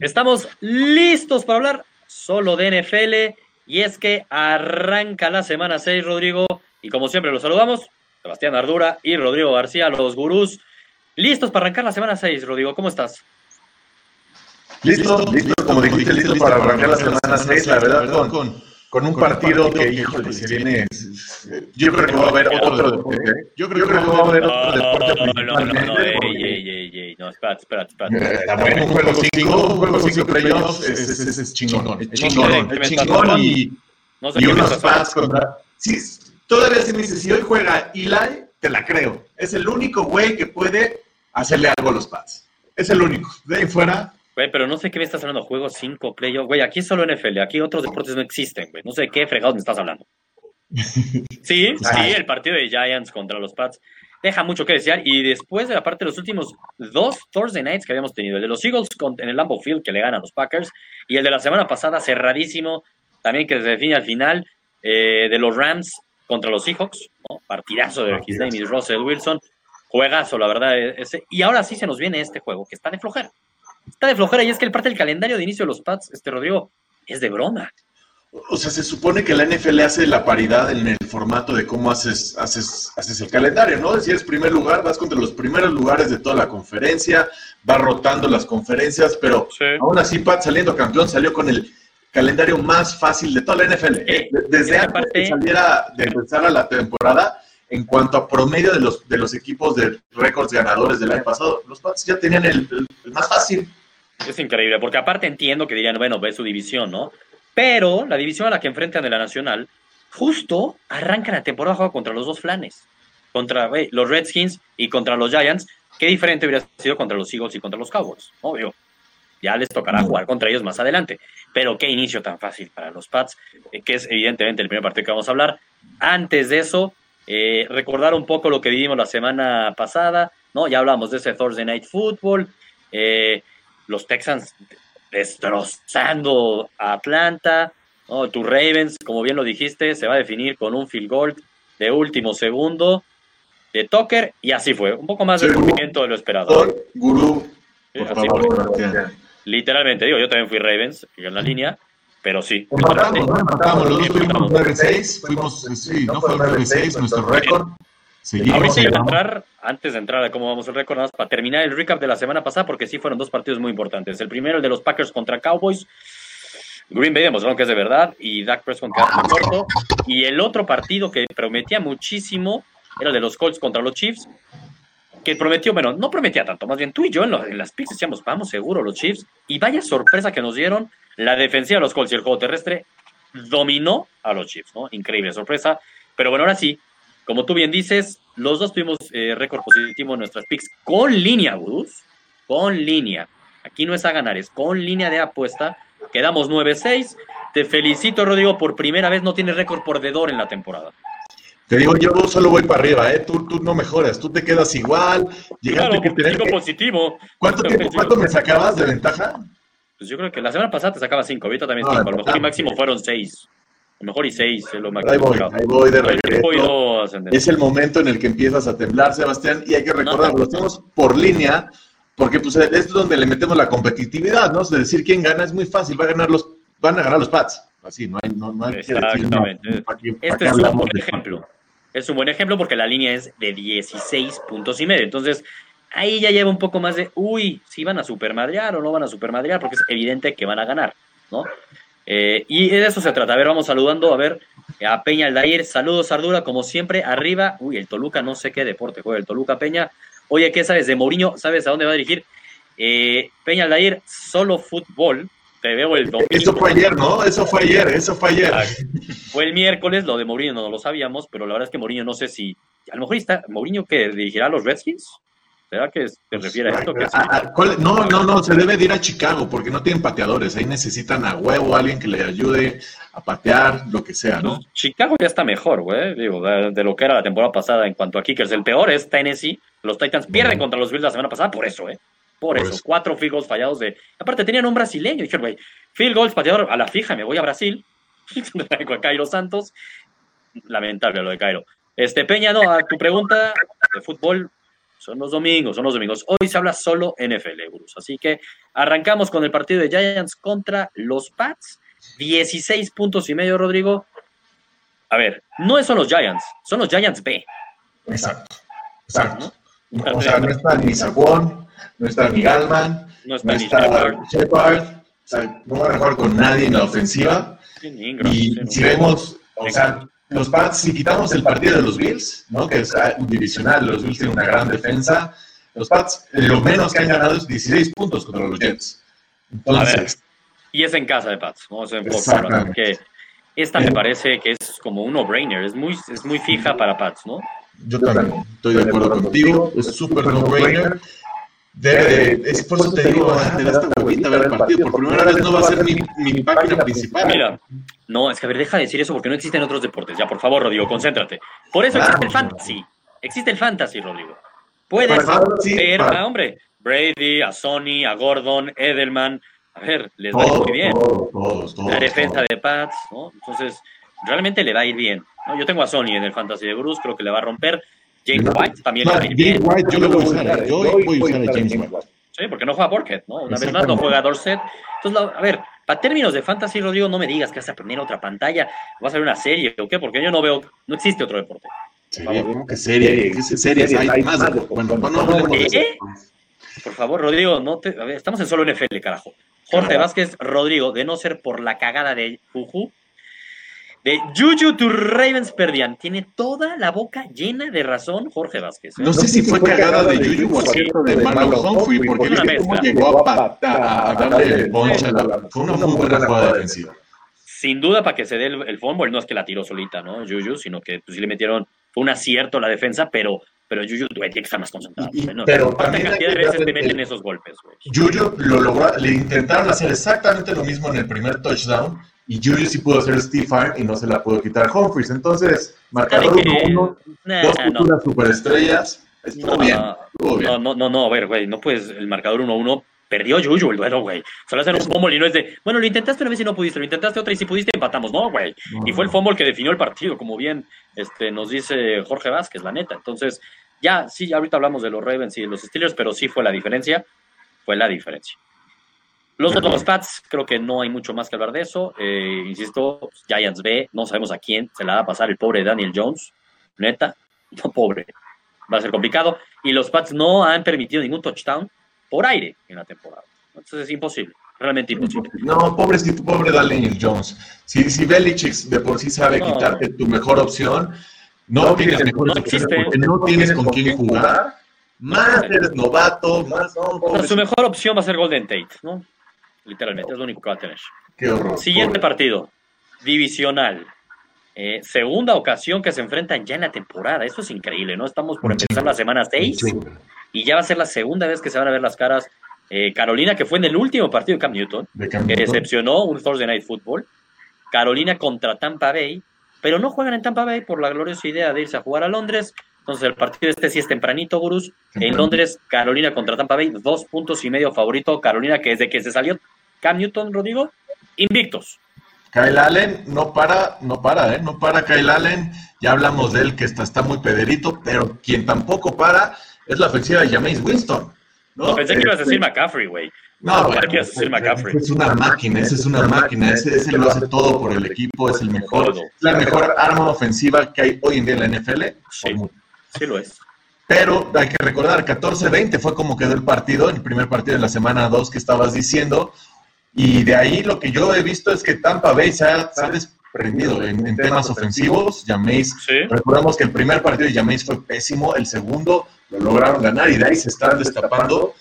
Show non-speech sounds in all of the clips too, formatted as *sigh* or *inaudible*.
Estamos listos para hablar solo de NFL y es que arranca la semana 6, Rodrigo, y como siempre los saludamos, Sebastián Ardura y Rodrigo García, los gurús, listos para arrancar la semana 6, Rodrigo, ¿cómo estás? Listo, listo, como dijiste, listo para arrancar la semana 6, la verdad, con, con un partido que, híjole, se viene. Yo creo que va a haber otro deporte. Yo creo que va a haber otro deporte. No, no, no, ey, ey, ey, ey, no, espérate, espérate, espérate. Está bueno, un juego 5, un juego 5 playoffs, es, es, chingón, es chingón, es chingón y, No sé y unos. Pats contra... Sí, todavía si me dices, si hoy juega Eli, te la creo. Es el único güey que puede hacerle algo a los Pats. Es el único. De ahí fuera, Güey, pero no sé qué me estás hablando, juego 5, playoff. Güey, aquí es solo NFL, aquí otros deportes no existen, güey. No sé de qué fregados me estás hablando. *laughs* Sí, sí, el partido de Giants contra los Pats deja mucho que desear. Y después de la parte de los últimos dos Thursday nights que habíamos tenido, el de los Eagles en el Lambeau Field que le ganan a los Packers, y el de la semana pasada cerradísimo, también que se define al final, eh, de los Rams contra los Seahawks, ¿no? partidazo de His name is Russell Wilson, juegazo, la verdad. e- Ese. Y ahora sí se nos viene este juego, que está de flojera. Está de flojera y es que el parte del calendario de inicio de los Pats, este Rodrigo, es de broma. O sea, se supone que la NFL hace la paridad en el formato de cómo haces, haces, haces el calendario, ¿no? Si eres primer lugar, vas contra los primeros lugares de toda la conferencia, va rotando las conferencias, pero Sí. aún así Pat saliendo campeón salió con el calendario más fácil de toda la NFL. Eh, Desde antes de saliera, de empezar a la temporada, en cuanto a promedio de los, de los equipos de récords ganadores del año pasado, los Pats ya tenían el, el- el más fácil. Es increíble, porque aparte entiendo que dirían, bueno, ve su división, ¿no? Pero la división a la que enfrentan de la Nacional, justo arranca la temporada juega contra los dos flanes. Contra güey, los Redskins y contra los Giants. Qué diferente hubiera sido contra los Eagles y contra los Cowboys, obvio. Ya les tocará jugar contra ellos más adelante. Pero qué inicio tan fácil para los Pats, eh, que es evidentemente el primer partido que vamos a hablar. Antes de eso, eh, recordar un poco lo que vivimos la semana pasada, ¿no? Ya hablamos de ese Thursday Night Football. eh, los Texans destrozando a Atlanta. ¿no? Tus Ravens, como bien lo dijiste, se va a definir con un field goal de último segundo de Tucker y así fue. Un poco más de Sí. movimiento de lo esperado. Gurú, Sí, así favor. Literalmente, digo, yo también fui Ravens en la línea, pero sí. Empatamos, ¿no? Empatamos, los dos fuimos Empatamos. 9-6, fuimos, sí, ¿no? Fue 9-6 nuestro récord. Seguimos, Ahorita iba a entrar, antes de entrar a cómo vamos el récord, nada más para terminar el recap de la semana pasada, porque sí fueron dos partidos muy importantes. El primero, el de los Packers contra Cowboys. Green Bay demostraron que es de verdad y Dak Prescott quedó muy corto. Y el otro partido que prometía muchísimo era el de los Colts contra los Chiefs, que prometió, bueno, no prometía tanto, más bien tú y yo en las picks decíamos, vamos seguro los Chiefs. Y vaya sorpresa que nos dieron, la defensiva de los Colts y el juego terrestre dominó a los Chiefs, ¿no? Increíble sorpresa. Pero bueno, ahora sí, como tú bien dices, los dos tuvimos eh, récord positivo en nuestras picks con línea, Bruce. Con línea. Aquí no es a ganar, es con línea de apuesta. Quedamos 9-6. Te felicito, Rodrigo, por primera vez no tienes récord perdedor en la temporada. Te digo, yo solo voy para arriba, ¿eh? Tú, tú no mejoras, tú te quedas igual. Llegaste Claro, que tener positivo. ¿Cuánto, tiempo, ¿Cuánto me sacabas de ventaja? Pues yo creo que la semana pasada te sacaba 5, ahorita también No, 5. a lo mejor y ah, máximo fueron 6. Lo mejor y 6 es lo máximo. Ahí voy, ahí voy de regreso. Es el momento en el que empiezas a temblar, Sebastián, y hay que recordar, No. lo hacemos por línea, porque pues es donde le metemos la competitividad, ¿no? Es decir, quién gana es muy fácil, va a ganar los, van a ganar los Pats. Así, no hay, no, no hay que decir, Exactamente. ¿para qué- para Este es un buen ejemplo. Es un buen ejemplo porque la línea es de 16 puntos y medio. Entonces, ahí ya lleva un poco más de, uy, si van a supermadrear o no van a supermadrear, porque es evidente que van a ganar, ¿no? Eh, y de eso se trata. A ver, vamos saludando, a ver, a Peña Aldair. Saludos, Ardura, como siempre, arriba. Uy, el Toluca, no sé qué deporte juega el Toluca Peña. Oye, ¿qué sabes de Mourinho? ¿Sabes a dónde va a dirigir? Eh, Peña Aldair, solo fútbol. Te veo el domingo. Eso fue ayer, ¿no? Eso fue ayer, eso fue ayer. Fue el miércoles, lo de Mourinho no lo sabíamos, pero la verdad es que Mourinho no sé si. A lo mejor está. ¿Mourinho que dirigirá a los Redskins? ¿Será que se refiere a esto? No, no, no, se debe de ir a Chicago porque no tienen pateadores. Ahí necesitan a huevo, alguien que le ayude a patear, lo que sea, ¿no? Chicago ya está mejor, güey. Digo, de, de lo que era la temporada pasada en cuanto a kickers. El peor es Tennessee. Los Titans pierden contra los Bills la semana pasada por eso, ¿eh? Por, Por eso. eso. Cuatro field goals fallados de. Aparte tenían un brasileño. Dijeron, güey, field goals pateador a la fija, me voy a Brasil. Traigo *laughs* a Cairo Santos. Lamentable lo de Cairo. Este, Peña, no, a tu pregunta de fútbol, son los domingos, son los domingos. Hoy se habla solo NFL, Bruce. Así que arrancamos con el partido de Giants contra los Pats. 16 puntos y medio, Rodrigo. A ver, no son los Giants, son los Giants B. Exacto, exacto. O sea, no está ni Saquon, no está ni Galman, no está, ni Shepard. O sea, no van a jugar con nadie en la ofensiva. y si vemos, o sea, los Pats, si quitamos el partido de los Bills, ¿no? que es un divisional, los Bills tienen una gran defensa, los Pats lo menos que han ganado es 16 puntos contra los Jets. Entonces, y es en casa de Pats, vamos a enfocar, que esta me parece que es como un no-brainer, es muy, es muy fija para Pats, ¿no? Yo también estoy de acuerdo contigo, es súper no-brainer. Debe, es por eso te digo, de esta huevita ver el partido. Por primera vez no va a ser mi, mi página principal. Mira, no, es que a ver, deja de decir eso porque no existen otros deportes. Ya, por favor, Rodrigo, concéntrate. Por eso existe el fantasy. Existe el fantasy, Rodrigo. Puedes ver a, hombre, Brady, a Sony, a Gordon, Edelman. A ver, les va a ir muy bien. la defensa de Pats, ¿no? Entonces, realmente le va a ir bien. Yo tengo a Sony en el fantasy de Bruce, creo que le va a romper. James White también le va a ir bien. White, yo lo voy a usar. Yo voy a usar a James White. Sí, porque no juega Borket, ¿no? Una vez más no juega Dorset. Entonces, a ver, para términos de fantasy, Rodrigo, no me digas que vas a aprender otra pantalla, vas a ver una serie o qué, porque yo no veo, no existe otro deporte. Sí, ¿qué serie? ¿Qué serie? Hay, más. Bueno, no, no, Por favor, Rodrigo, no te, a ver, estamos en solo NFL, carajo. Jorge Vázquez, Rodrigo, de no ser por la cagada de Juju, de Juju to Ravens perdían. Tiene toda la boca llena de razón Jorge Vázquez. ¿eh? No sé si fue cagada de Juju o cierto de Marlon Humphrey, porque una llegó a, a, darle Fue una muy buena jugada defensiva. Sin duda para que se dé el, el fumble, no es que la tiró solita, ¿no? Juju, sino que pues, sí le metieron, fue un acierto la defensa, pero pero Juju tiene que estar más concentrado. ¿no? Pero ¿Cuánta cantidad de veces te meten esos golpes, güey? Juju lo logró, le intentaron hacer exactamente lo mismo en el primer touchdown y Juju sí pudo hacer Steve Fine y no se la pudo quitar Humphries. Entonces, marcador 1-1, dos futuras superestrellas. Estuvo bien, No, no, no, no, a ver, güey, no puedes, el marcador 1-1 perdió Juju el duelo, güey. Solo hacer un fumble y no es de, bueno, lo intentaste una vez y no pudiste, lo intentaste otra y si pudiste empatamos. No, güey. Y fue el fumble que definió el partido, como bien este, nos dice Jorge Vázquez, la neta. Entonces, ya, sí, ahorita hablamos de los Ravens y de los Steelers, pero sí fue la diferencia. Fue la diferencia. Los de los Pats, creo que no hay mucho más que hablar de eso. Eh, insisto, Giants B, no sabemos a quién se la va a pasar el pobre Daniel Jones. Neta, no pobre. Va a ser complicado. Y los Pats no han permitido ningún touchdown por aire en la temporada. Entonces es imposible, realmente imposible. No, pobre, pobre Daniel Jones. Si, si Belichick de por sí sabe quitarte tu mejor opción, no, tienes mejor no porque no tienes con quién jugar. Más eres novato, más... su mejor opción va a ser Golden Tate, ¿no? Literalmente, es lo único que va a tener. Qué horror. Siguiente partido, divisional. Eh, segunda ocasión que se enfrentan ya en la temporada. Eso es increíble, ¿no? Estamos por empezar la semana 6 y ya va a ser la segunda vez que se van a ver las caras. Eh, Carolina, que fue en el último partido de Cam Newton, que decepcionó un Thursday Night Football. Carolina contra Tampa Bay, pero no juegan en Tampa Bay por la gloriosa idea de irse a jugar a Londres. Entonces el partido este sí es tempranito, Gurús. En Londres, Carolina contra Tampa Bay, dos puntos y medio favorito. Carolina, que desde que se salió Cam Newton, Rodrigo, invictos. Kyle Allen no para, no para, ¿eh? No para Kyle Allen. Ya hablamos de él que está, está muy pederito, pero quien tampoco para es la ofensiva de James Winston. No, pensé que ibas a decir este, McCaffrey, güey. No, bueno, es una máquina, ese es una máquina, ese, ese, lo hace todo por el equipo, es el mejor, la mejor arma ofensiva que hay hoy en día en la NFL. Sí, sí lo es. Pero hay que recordar, 14-20 fue como quedó el partido, el primer partido de la semana 2 que estabas diciendo, y de ahí lo que yo he visto es que Tampa Bay se ha, desprendido en, temas ofensivos. Jameis, recordamos que el primer partido de Jameis fue pésimo, el segundo lo lograron ganar y de ahí se están destapando.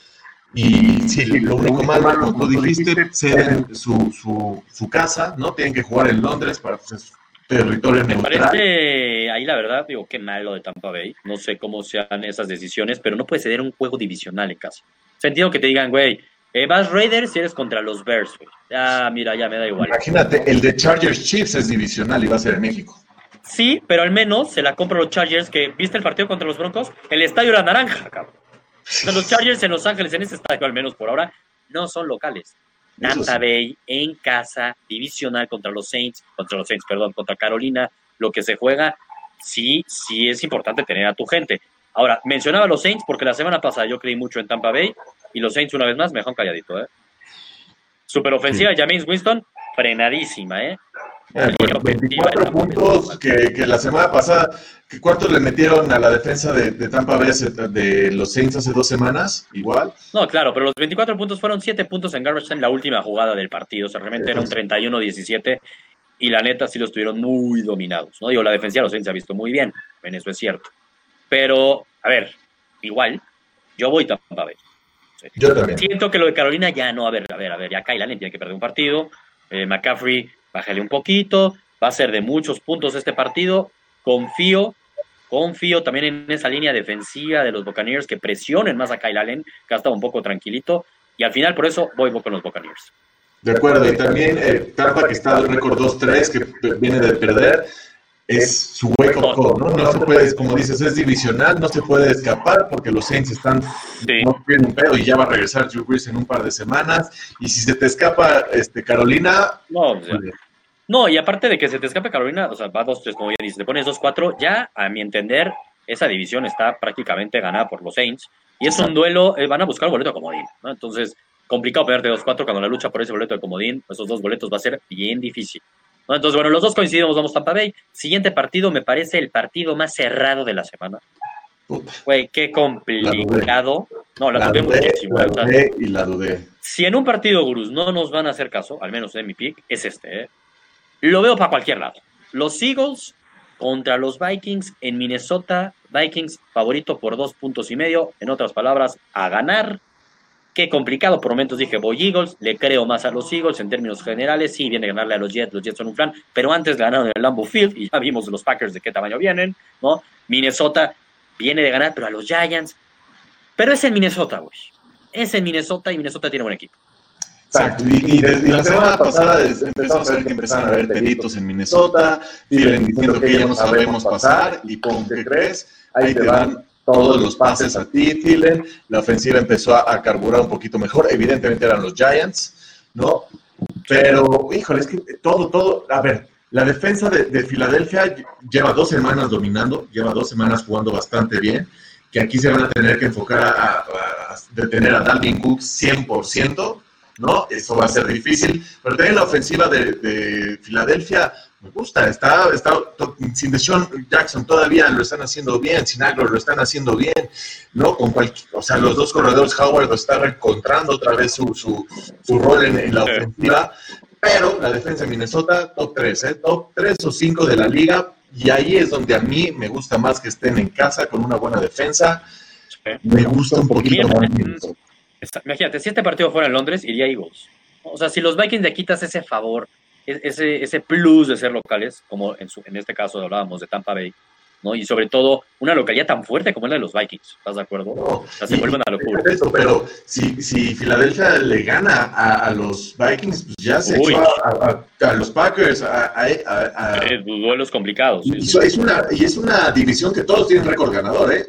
Y sí, lo único malo, como tú dijiste, ceden su, su, su, casa, ¿no? Tienen que jugar en Londres para pues, territorio neutral. Me parece, ahí la verdad, digo, qué malo de Tampa Bay. No sé cómo sean esas decisiones, pero no puede ceder un juego divisional en casa. Sentido que te digan, güey, eh, vas Raiders si eres contra los Bears, güey. Ah, mira, ya me da igual. Imagínate, el de Chargers Chiefs es divisional y va a ser en México. Sí, pero al menos se la compra los Chargers, que viste el partido contra los Broncos, el estadio era naranja, cabrón. los Chargers en Los Ángeles, en ese estadio, al menos por ahora, no son locales. Tampa Bay en casa, divisional contra los Saints, contra los Saints, perdón, contra Carolina, lo que se juega, sí, sí es importante tener a tu gente. Ahora, mencionaba a los Saints porque la semana pasada yo creí mucho en Tampa Bay y los Saints una vez más me dejaron calladito, ¿eh? Super ofensiva, James Winston, frenadísima, ¿eh? 24 eh, puntos que, que, la semana pasada, ¿cuántos le metieron a la defensa de, Tampa Bay de los Saints hace dos semanas? Igual. No, claro, pero los 24 puntos fueron 7 puntos en garbage en la última jugada del partido. O sea, realmente era un 31-17 y la neta sí los tuvieron muy dominados. No digo, la defensa de los Saints se ha visto muy bien, en eso es cierto. Pero, a ver, igual, yo voy Tampa Bay. Yo también. Siento que lo de Carolina ya no, a ver, a ver, a ver, ya Kyle Allen tiene que perder un partido. Eh, McCaffrey bájale un poquito, va a ser de muchos puntos este partido. Confío, confío también en esa línea defensiva de los Buccaneers que presionen más a Kyle Allen, que ha estado un poco tranquilito. Y al final, por eso, voy con los Buccaneers. De acuerdo, y también eh, Tampa, que está al récord 2-3, que viene de perder, es su hueco ¿no? No se puede, como dices, es divisional, no se puede escapar porque los Saints están no tienen un pedo y ya va a regresar Drew Brees en un par de semanas. Y si se te escapa este Carolina. No, no, y aparte de que se te escape Carolina, o sea, va 2-3, como ya dices, te pones 2-4, ya a mi entender, esa división está prácticamente ganada por los Saints. Y es un duelo, eh, van a buscar boleto de comodín, ¿no? Entonces, complicado perderte 2-4 cuando la lucha por ese boleto de comodín, esos dos boletos va a ser bien difícil. Entonces, bueno, los dos coincidimos, vamos Tampa Bay. Siguiente partido me parece el partido más cerrado de la semana. Güey, qué complicado. no, la, dudé muchísimo. La dudé y la dudé. Si en un partido, Gurus, no nos van a hacer caso, al menos en mi pick, es este. ¿eh? Lo veo para cualquier lado. Los Eagles contra los Vikings en Minnesota. Vikings favorito por dos puntos y medio. En otras palabras, a ganar. Qué complicado, por momentos dije voy Eagles, le creo más a los Eagles en términos generales, sí, viene a ganarle a los Jets, los Jets son un plan, pero antes ganaron el Lambeau Field y ya vimos los Packers de qué tamaño vienen, ¿no? Minnesota viene de ganar, pero a los Giants, pero es en Minnesota, güey, es en Minnesota y Minnesota tiene buen equipo. Exacto, y, desde la semana pasada empezamos a ver que empezaron a haber delitos en Minnesota, vienen diciendo que ya no sabemos pasar, y ¿cómo te crees? Ahí te van todos los pases a ti, Thielen. La ofensiva empezó a, carburar un poquito mejor. Evidentemente eran los Giants, ¿no? Pero, híjole, es que todo, todo, a ver, la defensa de, Filadelfia lleva dos semanas dominando, lleva dos semanas jugando bastante bien, que aquí se van a tener que enfocar a, detener a Dalvin Cook 100%, ¿no? Eso va a ser difícil, pero también la ofensiva de, de Filadelfia me gusta, está, está sin Deshaun Jackson todavía lo están haciendo bien, sin Agro lo están haciendo bien, ¿no? Con cualquier, o sea, los dos corredores, Howard lo está encontrando otra vez su, su, su rol en, la ofensiva, pero la defensa de Minnesota, top 3, ¿eh? Top 3 o 5 de la liga, y ahí es donde a mí me gusta más que estén en casa con una buena defensa. Me gusta un poquito más. Imagínate, si este partido fuera en Londres, iría Eagles. O sea, si los Vikings le quitas ese favor ese, ese plus de ser locales, como en, su, en este caso hablábamos de Tampa Bay, ¿no? Y sobre todo una localidad tan fuerte como la de los Vikings, ¿estás de acuerdo? o sea, se vuelven a locura. pero si, si Filadelfia le gana a, los Vikings, pues ya se echó a, los Packers, a, eh, duelos complicados. Y, es una, y es una división que todos tienen récord ganador, ¿eh?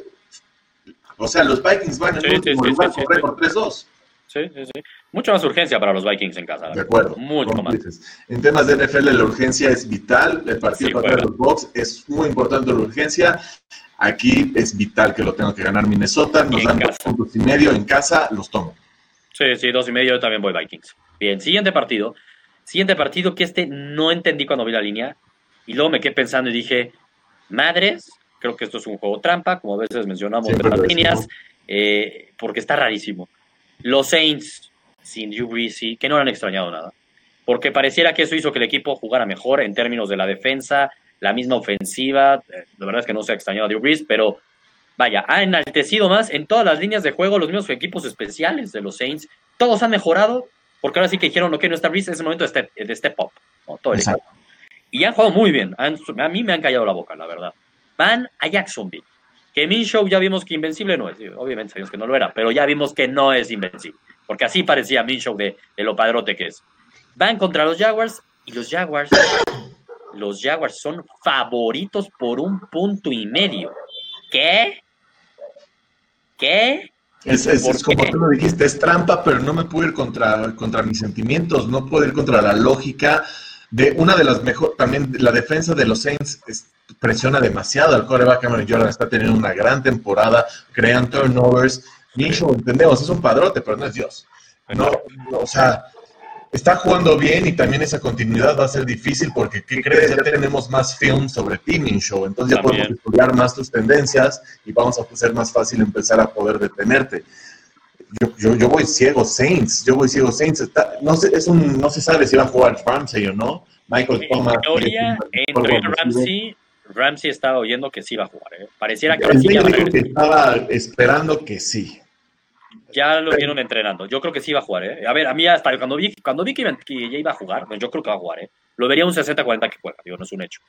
O sea, los Vikings van en el último lugar con récord 3-2. Sí, sí, sí. Mucha más urgencia para los Vikings en casa. De acuerdo. Mucho más. En temas de NFL, la urgencia es vital. El partido contra los Bucks es muy importante la urgencia. Aquí es vital que lo tenga que ganar Minnesota. Nos dan dos puntos y medio en casa, los tomo. Sí, sí, dos y medio. Yo también voy Vikings. Bien, siguiente partido. Siguiente partido que este no entendí cuando vi la línea. Y luego me quedé pensando y dije, madres, creo que esto es un juego trampa, como a veces mencionamos en las líneas, eh, porque está rarísimo. Los Saints sin Drew Brees, que no han extrañado nada. Porque pareciera que eso hizo que el equipo jugara mejor en términos de la defensa, la misma ofensiva. Eh, la verdad es que no se ha extrañado a Drew Brees, pero vaya, ha enaltecido más en todas las líneas de juego los mismos equipos especiales de los Saints. Todos han mejorado, porque ahora sí que dijeron, ok, no está Brees, es el momento de step, de step up. Todo el. Y han jugado muy bien. a mí me han callado la boca, la verdad. Van a Jacksonville. Que Minshew ya vimos que invencible no es. Obviamente sabemos que no lo era, pero ya vimos que no es invencible. Porque así parecía Minshew de, de lo padrote que es. Van contra los Jaguars y los Jaguars, los Jaguars son favoritos por un punto y medio. ¿Qué? ¿Qué? Es, es, como tú lo dijiste, es trampa, pero no me puedo ir contra, contra mis sentimientos, no puedo ir contra la lógica. De una de las mejores, también la defensa de los Saints presiona demasiado al coreback. Cameron Jordan está teniendo una gran temporada, crean turnovers. Minshew, entendemos, es un padrote, pero no es Dios. No, o sea, está jugando bien y también esa continuidad va a ser difícil porque, ¿qué crees? Ya tenemos más film sobre ti, Minshew. Entonces ya podemos estudiar más tus tendencias y vamos a hacer más fácil empezar a poder detenerte. Yo, yo, voy ciego Saints, yo voy ciego Saints. no, sé, es un, no se sabe si va a jugar Ramsey o no. Michael Thomas. En teoría, en Ramsey, Ramsey estaba oyendo que sí iba a jugar. ¿eh? Pareciera que, sí estaba esperando que sí. Ya lo vieron entrenando. Yo creo que sí iba a jugar. ¿eh? A ver, a mí hasta cuando vi, cuando vi que, ya iba a jugar, pues yo creo que va a jugar. ¿eh? Lo vería un 60-40 que juega, digo, no es un hecho.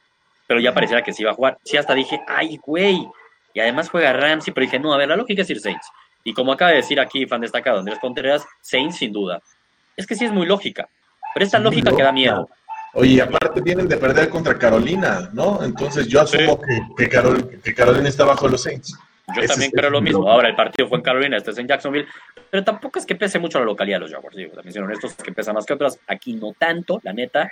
Pero ya pareciera que sí iba a jugar. Sí, hasta dije, ay, güey. Y además juega Ramsey, pero dije, no, a ver, la lógica es ir Saints. Y como acaba de decir aquí, fan destacado Andrés Contreras, Saints sin duda. Es que sí es muy lógica. Pero esta lógica que da miedo. Oye, aparte vienen de perder contra Carolina, ¿no? Entonces yo asumo que, que, Carolina está bajo los Saints. Yo también creo lo mismo. Ahora el partido fue en Carolina, este es en Jacksonville, pero tampoco es que pese mucho la localidad de los Jaguars. Digo, también son estos que pesan más que otras. Aquí no tanto, la neta.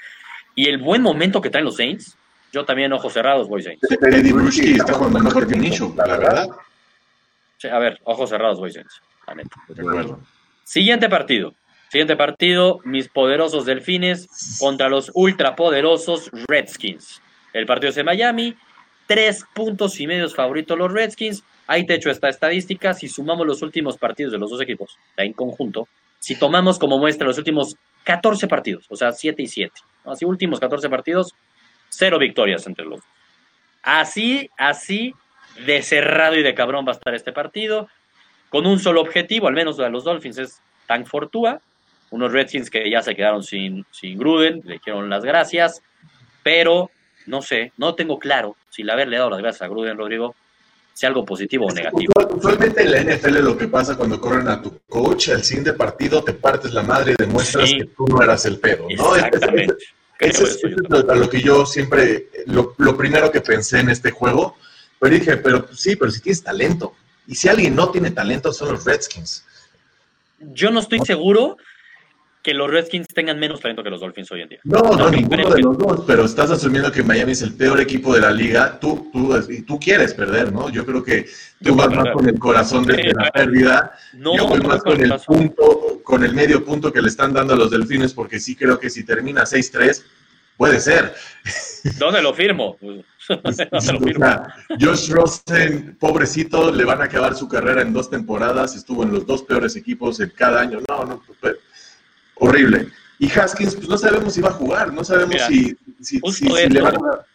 Y el buen momento que traen los Saints, yo también ojos cerrados voy Saints. Eddie está jugando mejor que Nicho, la verdad. A ver, ojos cerrados voy la neta. Siguiente partido. Siguiente partido, mis poderosos delfines contra los ultrapoderosos Redskins. El partido es en Miami, tres puntos y medios favoritos los Redskins. Ahí te echo esta estadística. Si sumamos los últimos partidos de los dos equipos, en conjunto, si tomamos como muestra los últimos 14 partidos, o sea, 7 y 7, así últimos 14 partidos, cero victorias entre los dos. Así, así de cerrado y de cabrón va a estar este partido, con un solo objetivo, al menos de los Dolphins, es tan fortuna unos Redskins que ya se quedaron sin, sin Gruden, le dijeron las gracias, pero no sé, no tengo claro si el haberle dado las gracias a Gruden, Rodrigo, sea algo positivo o negativo. Usualmente en la NFL lo que pasa cuando corren a tu coach al fin de partido, te partes la madre y demuestras que tú no eras el pedo, ¿no? Exactamente. Eso es, lo, que yo siempre, lo, lo, primero que pensé en este juego, pero dije, pero sí, pero si tienes talento. Y si alguien no tiene talento son los Redskins. Yo no estoy seguro que los Redskins tengan menos talento que los Dolphins hoy en día. No, no, ninguno de los dos, pero estás asumiendo que Miami es el peor equipo de la liga. Tú, tú, tú quieres perder, ¿no? Yo creo que tú vas más con el corazón de, la pérdida. No, yo voy más con el punto, con el medio punto que le están dando a los Delfines, porque sí creo que si termina 6-3, puede ser. ¿Dónde lo firmo? *laughs* ¿Dónde lo firmo? Josh Rosen, pobrecito, le van a acabar su carrera en dos temporadas, estuvo en los dos peores equipos en cada año. No, no, horrible. Y Haskins, pues no sabemos si va a jugar, no sabemos si, justo le van a...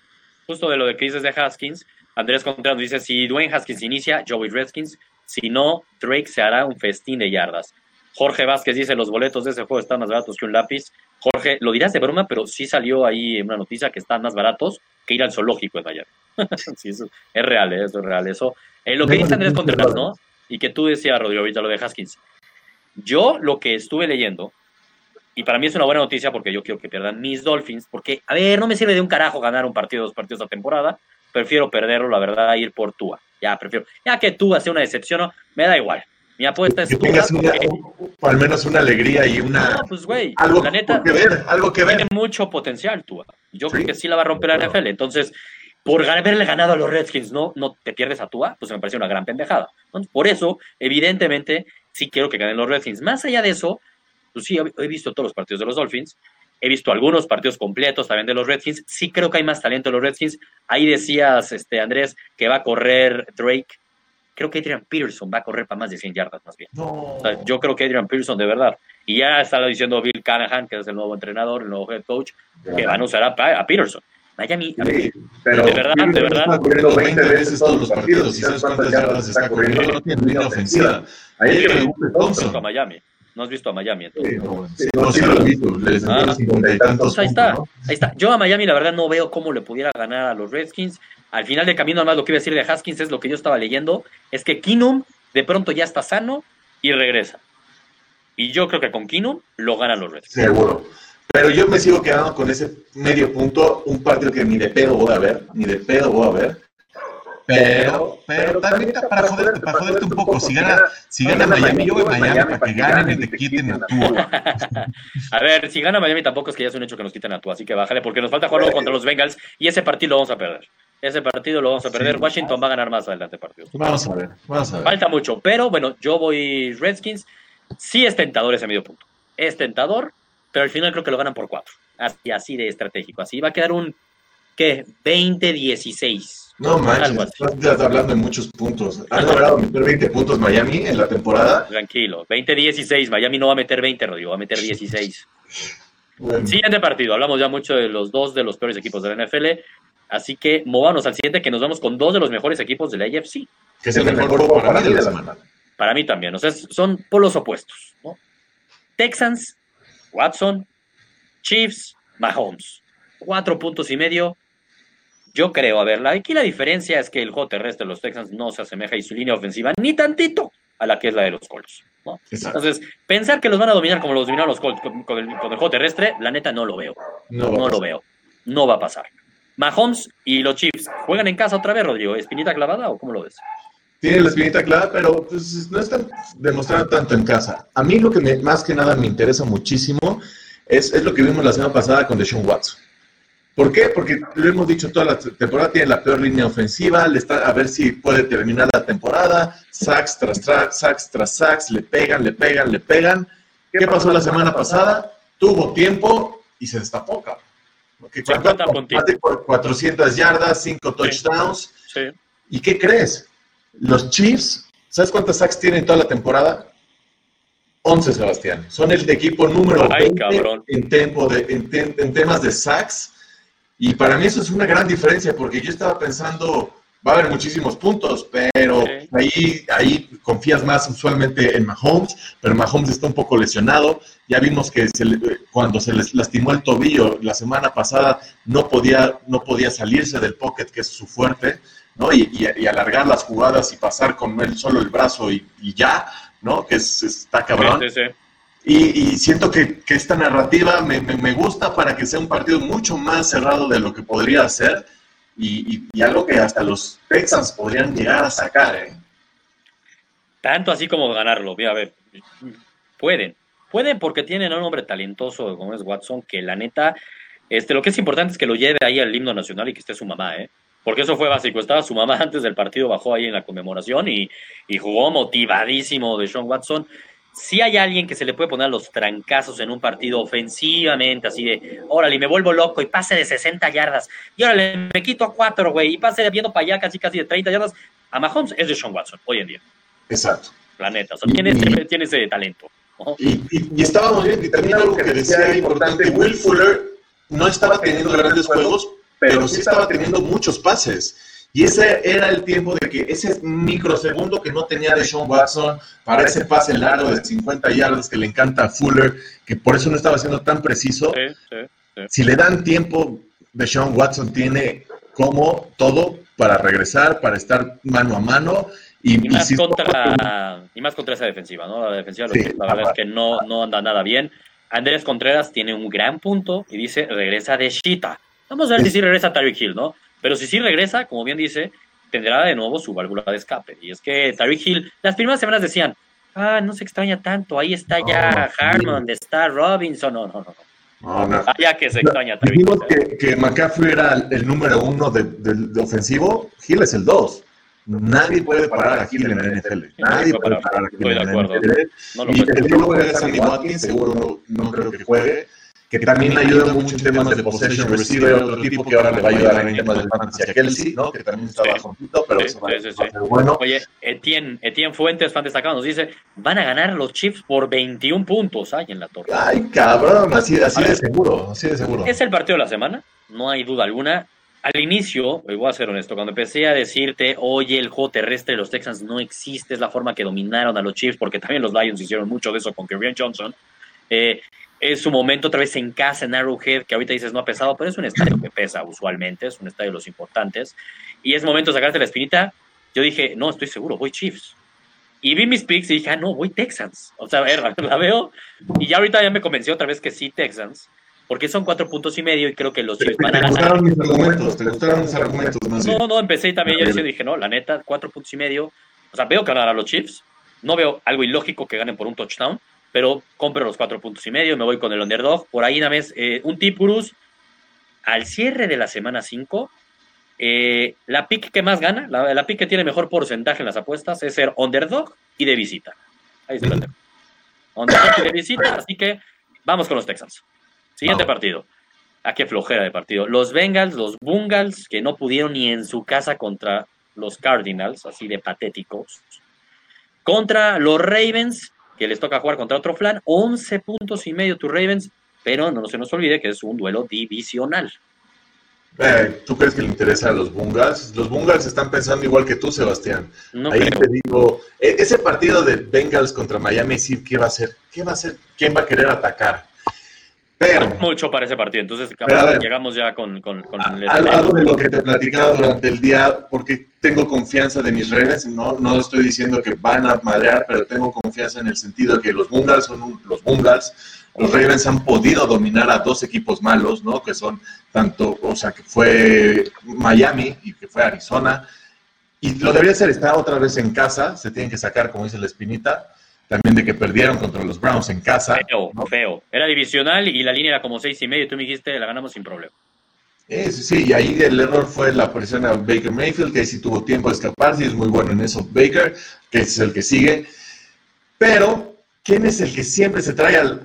Justo de lo que dices de Haskins, Andrés Contreras dice, si Dwayne Haskins inicia, Joey Redskins, si no, Drake se hará un festín de yardas. Jorge Vázquez dice, los boletos de ese juego están más baratos que un lápiz. Jorge, lo dirás de broma, pero sí salió ahí una noticia que están más baratos que ir al zoológico en Miami. *laughs* sí, es real, ¿eh? eso es real. Eso, eh, lo que dice Andrés Contreras, ¿no? Y que tú decías, Rodrigo, ahorita lo de Haskins. Yo lo que estuve leyendo y para mí es una buena noticia porque yo quiero que pierdan mis Dolphins, porque, a ver, no me sirve de un carajo ganar un partido, dos partidos a temporada, prefiero perderlo, la verdad, ir por Tua. Ya, prefiero. Ya que Tua sea una decepción, me da igual. Mi apuesta es Tua. al menos una alegría y una. No, pues, güey, algo la neta. Que ver, algo que ver. Tiene mucho potencial, Tua. Yo creo que sí la va a romper la NFL. Entonces, por haberle ganado a los Redskins, ¿no, no te pierdes a Tua, pues me parece una gran pendejada. por eso, evidentemente, sí quiero que ganen los Redskins. Más allá de eso, pues sí, he visto todos los partidos de los Dolphins, he visto algunos partidos completos también de los Redskins, sí creo que hay más talento de los Redskins. Ahí decías, este, Andrés, que va a correr Drake. Creo que Adrian Peterson va a correr para más de 100 yardas más bien. yo creo que Adrian Peterson de verdad. Y ya está diciendo Bill Callahan, que es el nuevo entrenador, el nuevo head coach, que van a usar a, Peterson. Miami, pero de verdad, de verdad. Está corriendo 20 veces todos los partidos. ¿Y sabes cuántas yardas está corriendo? No tiene línea ofensiva. Ahí es que me gusta a Miami. No has visto a Miami. Entonces. no, sí lo he visto. Ah, pues ahí está, ahí está. Yo a Miami la verdad no veo cómo le pudiera ganar a los Redskins. Al final de camino, además lo que iba a decir de Haskins es lo que yo estaba leyendo, es que Kinum de pronto ya está sano y regresa. Y yo creo que con Kinum lo ganan los Redskins. Seguro. Pero yo me sigo quedando con ese medio punto, un partido que ni de pedo voy a ver, ni de pedo voy a ver. Pero, pero también para joderte, para joderte un poco, si gana, si gana Miami, yo voy a Miami para que ganen y te quiten a Tua. *laughs* a ver, si gana Miami tampoco es que ya es un hecho que nos quiten a Tua, así que bájale, porque nos falta jugar contra los Bengals y ese partido lo vamos a perder. Ese partido lo vamos a perder. Washington va a ganar más adelante partido. Vamos a ver, vamos a ver. Falta mucho, pero bueno, yo voy Redskins. Sí es tentador ese medio punto. Es tentador, pero al final creo que lo ganan por cuatro. Así, así de estratégico. Así va a quedar un, ¿qué? 20-16. No manches, estás hablando de muchos puntos. ¿Han logrado meter 20 puntos Miami en la temporada? Tranquilo, 20-16. Miami no va a meter 20, Rodrigo, va a meter 16. Siguiente partido. Hablamos ya mucho de los dos de los peores equipos de la NFL. Así que movámonos al siguiente, que nos vamos con dos de los mejores equipos de la AFC. Que es el mejor juego para mí de la semana. Para mí también. O sea, son polos opuestos. Texans, Watson, Chiefs, Mahomes. Cuatro puntos y medio. Yo creo, a ver, aquí la diferencia es que el juego terrestre de los Texans no se asemeja y su línea ofensiva ni tantito a la que es la de los Colts. Entonces, pensar que los van a dominar como los dominaron los Colts con, el, juego terrestre, la neta no lo veo. No, no lo veo. No va a pasar. Mahomes y los Chiefs, ¿juegan en casa otra vez, Rodrigo? ¿Espinita clavada o cómo lo ves? Tiene la espinita clavada, pero pues, no están demostrando tanto en casa. A mí lo que más que nada me interesa muchísimo es, es, lo que vimos la semana pasada con Deshaun Watson. ¿Por qué? Porque lo hemos dicho toda la temporada, tiene la peor línea ofensiva, le está, a ver si puede terminar la temporada, sacks tras sacks tras sacks, le pegan, le pegan, le pegan. ¿Qué pasó la semana pasada? Tuvo tiempo y se destapó, cabrón. Porque 400 yardas, 5 touchdowns. ¿Y qué crees? Los Chiefs, ¿sabes cuántas sacks tienen toda la temporada? 11, Sebastián. Son el equipo número 20 en, tempo de, en temas de sacks y para mí eso es una gran diferencia, porque yo estaba pensando, va a haber muchísimos puntos, pero ahí, ahí confías más usualmente en Mahomes, pero Mahomes está un poco lesionado. Ya vimos que cuando se les lastimó el tobillo la semana pasada, no podía, no podía salirse del pocket, que es su fuerte, ¿no? Y, alargar las jugadas y pasar con él solo el brazo y, ya, ¿no? Que es, está cabrón. Sí, sí, y, siento que, esta narrativa me, gusta para que sea un partido mucho más cerrado de lo que podría ser y, algo que hasta los Texans podrían llegar a sacar. ¿eh? Tanto así como ganarlo. Mira, a ver, pueden. Pueden porque tienen a un hombre talentoso como es Watson, que la neta, este, lo que es importante es que lo lleve ahí al himno nacional y que esté su mamá, ¿eh? Porque eso fue básico. Estaba su mamá *laughs* antes del partido, bajó ahí en la conmemoración y, y jugó motivadísimo de Sean Watson si hay alguien que se le puede poner los trancazos en un partido ofensivamente, así de, órale, me vuelvo loco y pase de 60 yardas, y órale, me quito a 4, güey, y pase viendo para allá casi casi de 30 yardas, a Mahomes es de Sean Watson, hoy en día. Exacto. Planeta, o sea, tiene, ese, tiene, ese, talento. Y, y, estábamos bien, y también algo que decía importante, Will Fuller no estaba teniendo grandes juegos, pero sí estaba teniendo muchos pases. Y ese era el tiempo de que ese microsegundo que no tenía de Sean Watson para ese pase largo de 50 yardas que le encanta a Fuller, que por eso no estaba siendo tan preciso. Si le dan tiempo, de Sean Watson tiene como todo para regresar, para estar mano a mano. Y, más, contra, y más contra esa defensiva, ¿no? La defensiva, la verdad es que no, no anda nada bien. Andrés Contreras tiene un gran punto y dice, regresa de Shita. Vamos a ver si sí regresa Tyreek Hill, ¿no? Pero si sí regresa, como bien dice, tendrá de nuevo su válvula de escape. Y es que Tariq Hill, las primeras semanas decían, ah, no se extraña tanto, ahí está ya Harmon, está Robinson, no, no, no. No, no. Ah, que se extraña. Dijimos que, que McCaffrey era el número uno de, ofensivo, Hill es el dos. Nadie puede parar a Hill en la NFL. Nadie puede parar a Hill en la NFL. No y el que juega es Sammy Watkins, seguro no, no creo que juegue que también ayuda mucho en temas de possession receiver, otro tipo que ahora le va a ayudar en temas de fantasy a Kelsey, ¿no? Que también está bajito, pero sí, sí, bueno. Oye, Etienne, Etienne Fuentes, fan destacado, nos dice, van a ganar los Chiefs por 21 puntos, ay, en la torre. Ay, cabrón, así, así de seguro, así de seguro. Es el partido de la semana, no hay duda alguna. Al inicio, voy a ser honesto, cuando empecé a decirte, oye, el juego terrestre de los Texans no existe, es la forma que dominaron a los Chiefs, porque también los Lions hicieron mucho de eso con Kevin Johnson, eh, es su momento otra vez en casa, en Arrowhead, que ahorita dices no ha pesado, pero es un estadio que pesa usualmente, es un estadio de los importantes. Y es momento de sacarte la espinita. Yo dije, no, estoy seguro, voy Chiefs. Y vi mis picks y dije, ah, no, voy Texans. O sea, a ver, *laughs* la veo. Y ya ahorita ya me convenció otra vez que sí, Texans. porque son cuatro puntos y medio y creo que los Chiefs van a ganar. ¿Te gustaron mis argumentos? ¿Te gustaron mis argumentos? Más no, no, empecé también yo dije, no, la neta, cuatro puntos y medio. O sea, veo que ganar a los Chiefs. No veo algo ilógico que ganen por un touchdown, pero compro los cuatro puntos y medio, me voy con el underdog. Por ahí, una vez, eh, un Tipurus al cierre de la semana 5. Eh, la pick que más gana, la, la pick que tiene mejor porcentaje en las apuestas es ser underdog y de visita. Ahí está el tema. Underdog y de visita, así que vamos con los Texans. Siguiente partido. ¿A ah, qué flojera de partido? Los Bengals, los Bungals, que no pudieron ni en su casa contra los Cardinals, así de patéticos. Contra los Ravens, que les toca jugar contra otro flan, 11 puntos y medio tu Ravens, pero no se nos olvide que es un duelo divisional. Eh, ¿Tú crees que le interesa a los Bungals? Los Bungals están pensando igual que tú, Sebastián. Ahí te digo, e-, ese partido de Bengals contra Miami, ¿qué va a hacer? ¿Qué va a hacer? ¿Quién va a querer atacar? Mucho para ese partido, entonces llegamos ya con... con, algo de lo que te platicaba durante el día, porque tengo confianza de mis redes, no, no estoy diciendo que van a madrear, pero tengo confianza en el sentido de que los Bungals son los Bungals, los Ravens han podido dominar a dos equipos malos, ¿no? Que son tanto, o sea, que fue Miami y que fue Arizona. Y lo debería ser, está otra vez en casa, se tienen que sacar, como dice la espinita también de que perdieron contra los Browns en casa. Feo, feo. Era divisional y la línea era como seis y medio. Tú me dijiste, la ganamos sin problema. Eh, sí, y ahí el error fue la presión a Baker Mayfield, que sí tuvo tiempo de escaparse y es muy bueno en eso Baker, que es el que sigue. Pero, ¿quién es el que siempre se trae al,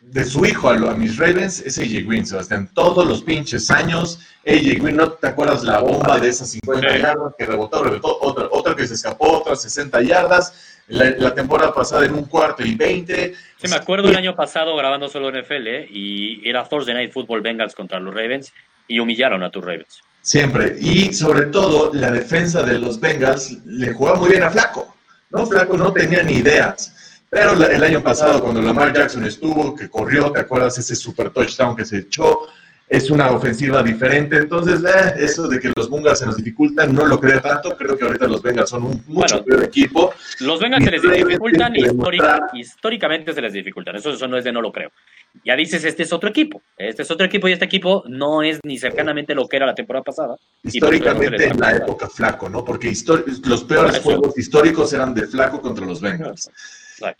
de su hijo a, a, mis Ravens? Es AJ Green, Sebastián. Todos los pinches años, AJ Green, ¿no te acuerdas la bomba de esas 50 yardas que rebotó, rebotó, otra, otra que se escapó, otras 60 yardas? La, temporada pasada en un cuarto y 20. Sí, me acuerdo el año pasado grabando solo NFL ¿eh? y era Thursday Night Football Bengals contra los Ravens y humillaron a tus Ravens. Siempre. Y sobre todo, la defensa de los Bengals le jugaba muy bien a Flaco. ¿no? Flaco no tenía ni ideas. Pero el año pasado, cuando Lamar Jackson estuvo, que corrió, ¿te acuerdas ese super touchdown que se echó? Es una ofensiva diferente. Entonces, eh, eso de que los Bengals se nos dificultan, no lo creo tanto. Creo que ahorita los Bengals son un mucho peor equipo. Los Bengals se les dificultan y históricamente se les dificultan. Eso, eso no es de no lo creo. Ya dices, este es otro equipo. Este es otro equipo y este equipo no es ni cercanamente lo que era la temporada pasada. Históricamente en la época flaco, ¿no? Porque los peores juegos históricos eran de flaco contra los Bengals.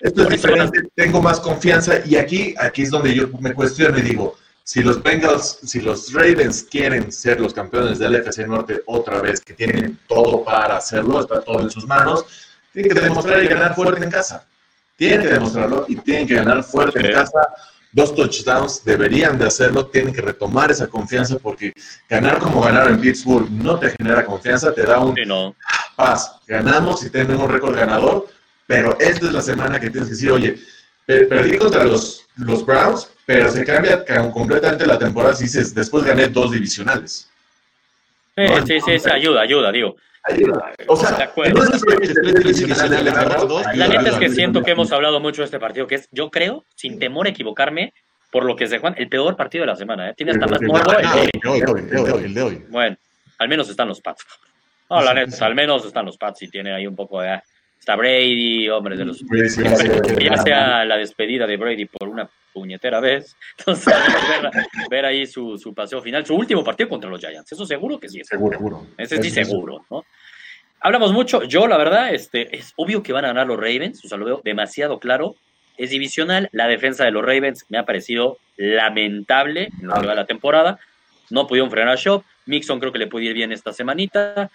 Esto es diferente, tengo más confianza y aquí, aquí es donde yo me cuestiono y digo, si los Bengals, si los Ravens quieren ser los campeones del FC Norte otra vez, que tienen todo para hacerlo, está todo en sus manos, tienen que demostrar y ganar fuerte en casa. Tienen que demostrarlo y tienen que ganar fuerte en casa. Dos touchdowns deberían de hacerlo, tienen que retomar esa confianza porque ganar como ganar en Pittsburgh no te genera confianza, te da un paz. Ganamos y tenemos récord ganador, pero esta es la semana que tienes que decir, oye, perdí contra los, los Browns, pero se cambia completamente la temporada si dices, después gané dos divisionales. Sí, sí, sí, ayuda, ayuda, digo. Ayuda. O sea, la neta es que siento que hemos hablado mucho de este partido, que es, yo creo, sin temor a equivocarme, por lo que es de Juan, el peor partido de la semana. ¿eh? Tiene hasta más el de hoy. Bueno, al menos están los Pats. No, la neta, al menos están los Pats y tiene ahí un poco de está Brady, hombre de los... ya sea la despedida de Brady por una puñetera vez. *laughs* Entonces, ver, ahí su, su, paseo final, su último partido contra los Giants. Eso seguro que sí es. Seguro, seguro. Ese sí seguro, ¿no? Hablamos mucho, yo la verdad, este, es obvio que van a ganar los Ravens, o sea, lo veo demasiado claro. Es divisional, la defensa de los Ravens me ha parecido lamentable en lo que va la temporada. No pudieron frenar a Shop. Mixon creo que le puede ir bien esta semanita.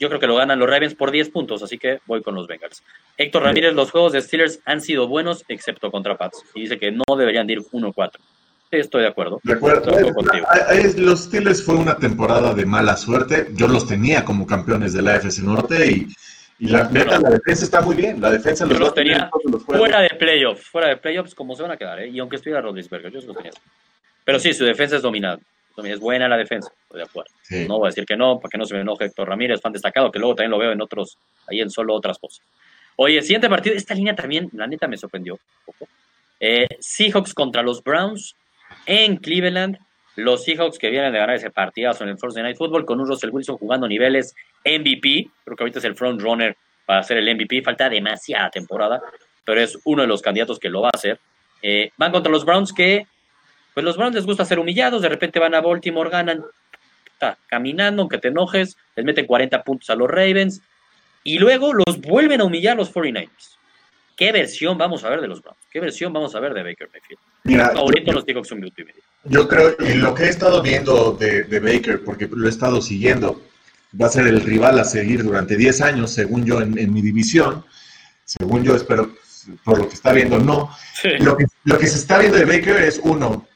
Yo creo que lo ganan los Ravens por 10 puntos, así que voy con los Bengals. Héctor Ramírez, los juegos de Steelers han sido buenos, excepto contra Pats. Y dice que no deberían ir 1-4. estoy de acuerdo. De acuerdo. Los Steelers fue una temporada de mala suerte. Yo los tenía como campeones de la AFC Norte y, la la defensa está muy bien. La defensa los, los tenía fuera de playoffs. Fuera de playoffs, como se van a quedar. ¿eh? Y aunque estuviera Rodríguez, yo los tenía. Pero sí, su defensa es es buena la defensa, de acuerdo. No voy a decir que no, para que no se me enoje Héctor Ramírez, fan destacado, que luego también lo veo en otros, ahí en solo otras cosas. Oye, siguiente partido, esta línea también, la neta me sorprendió un poco. Eh, Seahawks contra los Browns en Cleveland. Los Seahawks que vienen de ganar ese partidazo en el Thursday Night Football con un Russell Wilson jugando niveles MVP. Creo que ahorita es el front runner para hacer el MVP. Falta demasiada temporada, pero es uno de los candidatos que lo va a hacer. Eh, van contra los Browns que pues los Browns les gusta ser humillados, de repente van a Baltimore, ganan está, caminando, aunque te enojes, les meten 40 puntos a los Ravens y luego los vuelven a humillar los 49ers. ¿Qué versión vamos a ver de los Browns? ¿Qué versión vamos a ver de Baker Mayfield? Mira, favorito yo, los Seahawks un minuto y medio. Yo creo, y lo que he estado viendo de, de, Baker, porque lo he estado siguiendo, va a ser el rival a seguir durante 10 años, según yo, en, en mi división. Según yo, espero, por lo que está viendo, no. Sí. Lo, que, lo que se está viendo de Baker es, uno,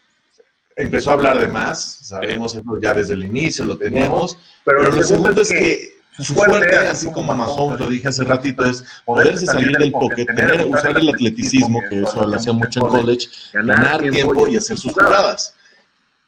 empezó a hablar de más, sabemos eso ya desde el inicio, lo tenemos, pero, pero lo segundo es que su fuerte, así como Mahomes lo dije hace ratito, es poderse salir del pocket, tener, usar el atleticismo, que eso lo hacía mucho en college, ganar tiempo y hacer sus jugadas.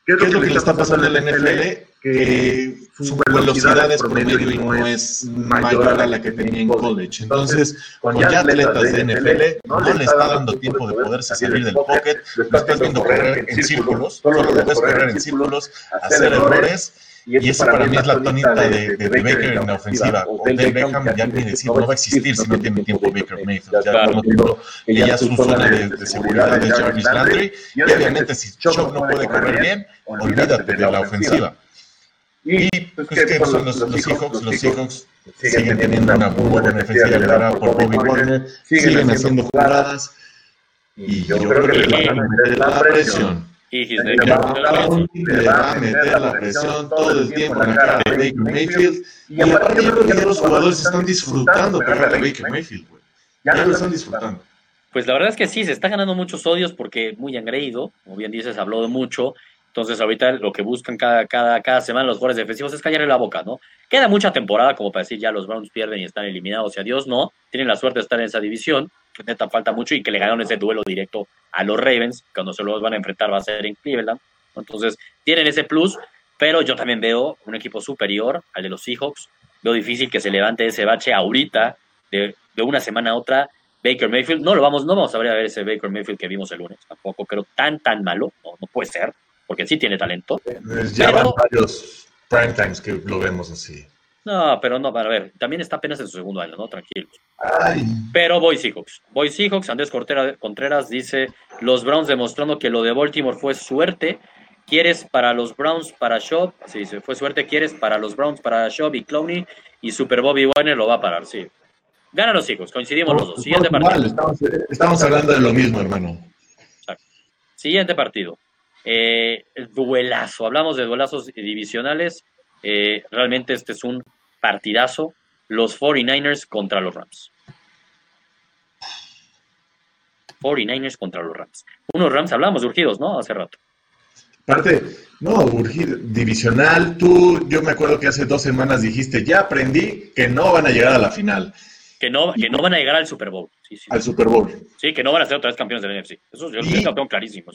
¿Qué es lo que le está pasando en la NFL? Que su velocidad es promedio y no es mayor a la que tenía en college. Entonces, con ya atletas de NFL, no le está dando tiempo de poderse salir del pocket, lo estás viendo correr en círculos, solo lo ves correr en círculos, hacer errores y esa para mí es la tónica de, de, de, Baker en la ofensiva. Odell Beckham ya ni decir, no va a existir si no tiene tiempo Baker Mayfield. Ya por tiempo, ella su zona de, de seguridad de Jarvis Landry. Y obviamente si Chuck no puede correr bien, olvídate de la ofensiva. Y pues que son los, los Seahawks, los Seahawks siguen teniendo una muy buena defensiva liderada por Bobby Warner, siguen haciendo jugadas y yo creo que le van a meter la presión. Y le va a meter la presión todo el tiempo en la cara de Baker Mayfield. Y aparte yo creo que los jugadores están disfrutando pegar a Baker Mayfield, güey. Ya lo están disfrutando. Pues la verdad es que sí, se está ganando muchos odios porque muy engreído, como bien dices, habló de mucho. Entonces ahorita lo que buscan cada, cada, cada semana los jugadores defensivos es callarle la boca, ¿no? Queda mucha temporada como para decir ya los Browns pierden y están eliminados y adiós, no. Tienen la suerte de estar en esa división, que neta falta mucho y que le ganaron ese duelo directo a los Ravens, cuando se los van a enfrentar va a ser en Cleveland. Entonces tienen ese plus, pero yo también veo un equipo superior al de los Seahawks. Veo difícil que se levante ese bache ahorita, de, de una semana a otra. Baker Mayfield, no lo vamos, no vamos a ver a ver ese Baker Mayfield que vimos el lunes, tampoco creo tan tan malo, no, no puede ser porque sí tiene talento. Ya pero, van varios prime times que lo vemos así. No, pero no, para ver, también está apenas en su segundo año, ¿no? Tranquilos. Ay. Pero Boy Seahawks. Boy Seahawks, Andrés Contreras dice, los Browns demostrando que lo de Baltimore fue suerte. ¿Quieres para los Browns, para Shop? Sí, se fue suerte. ¿Quieres para los Browns, para Shop y Clowney? Y Super Bobby Warner lo va a parar, sí. Ganan los Seahawks, coincidimos los dos. Siguiente partido. Estamos, estamos hablando de lo mismo, hermano. Exacto. Siguiente partido. Eh, duelazo, hablamos de duelazos divisionales. Eh, realmente este es un partidazo. Los 49ers contra los Rams. 49ers contra los Rams. Unos Rams, hablamos de urgidos, ¿no? Hace rato. Aparte, no, urgido, divisional, tú, yo me acuerdo que hace dos semanas dijiste, ya aprendí que no van a llegar a la final. Que no, que no van a llegar al Super Bowl. Sí, sí. Al Super Bowl. Sí, que no van a ser otra vez campeones del NFC. Eso yo, y, lo tengo clarísimo.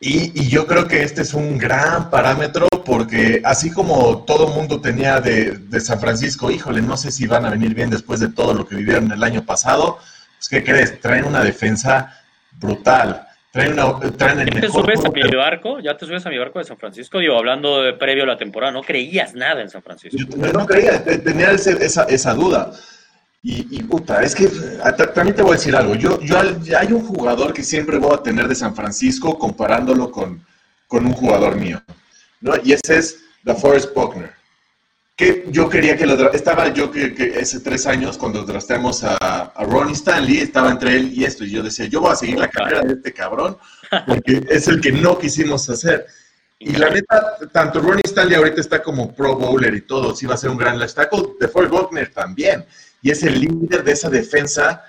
Y, y, yo creo que este es un gran parámetro porque así como todo mundo tenía de, de, San Francisco, híjole, no sé si van a venir bien después de todo lo que vivieron el año pasado, pues ¿qué crees? Traen una defensa brutal. Traen, una, traen el ¿Ya te subes a mi barco? ¿Ya te subes a mi barco de San Francisco? Digo, hablando de previo a la temporada, no creías nada en San Francisco. Yo no creía, tenía ese, esa, esa duda. Y, y, puta, es que también te voy a decir algo. Yo, yo hay un jugador que siempre voy a tener de San Francisco comparándolo con, con un jugador mío. ¿no? Y ese es la Forrest Buckner. Que yo quería que lo estaba yo que, que hace tres años cuando trasteamos a, a, Ronnie Stanley, estaba entre él y esto, y yo decía, yo voy a seguir la carrera de este cabrón, porque es el que no quisimos hacer. Y la neta, tanto Ronnie Stanley ahorita está como Pro Bowler y todo, sí va a ser un gran left tackle, de Forrest Buckner también y es el líder de esa defensa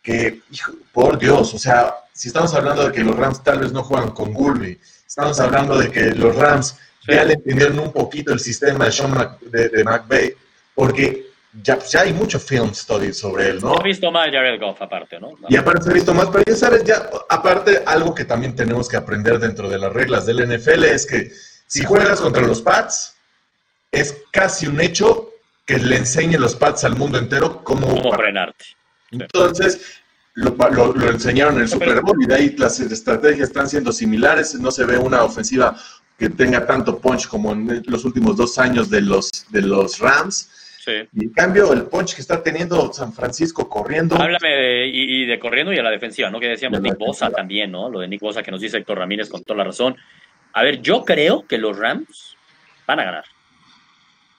que, hijo, por Dios, o sea, si estamos hablando de que los Rams tal vez no juegan con Gurley, estamos hablando de que los Rams sí. ya le entendieron un poquito el sistema de Sean Mac, de, de McVay, porque ya, ya, hay mucho film study sobre él, ¿no? Se ha visto más Jared Goff aparte, ¿no? Y aparte se ha visto más, pero ya sabes, ya, aparte, algo que también tenemos que aprender dentro de las reglas del NFL es que si juegas contra los Pats, es casi un hecho que le enseñe los pads al mundo entero cómo, ¿Cómo frenarte. Entonces, lo, lo, lo, enseñaron en el Super Bowl y de ahí las estrategias están siendo similares. No se ve una ofensiva que tenga tanto punch como en los últimos dos años de los, de los Rams. Sí. Y en cambio, el punch que está teniendo San Francisco corriendo. Háblame de, y, y, de corriendo y a la defensiva, ¿no? Que decíamos Nick Bosa también, ¿no? Lo de Nick Bosa que nos dice Héctor Ramírez con toda la razón. A ver, yo creo que los Rams van a ganar.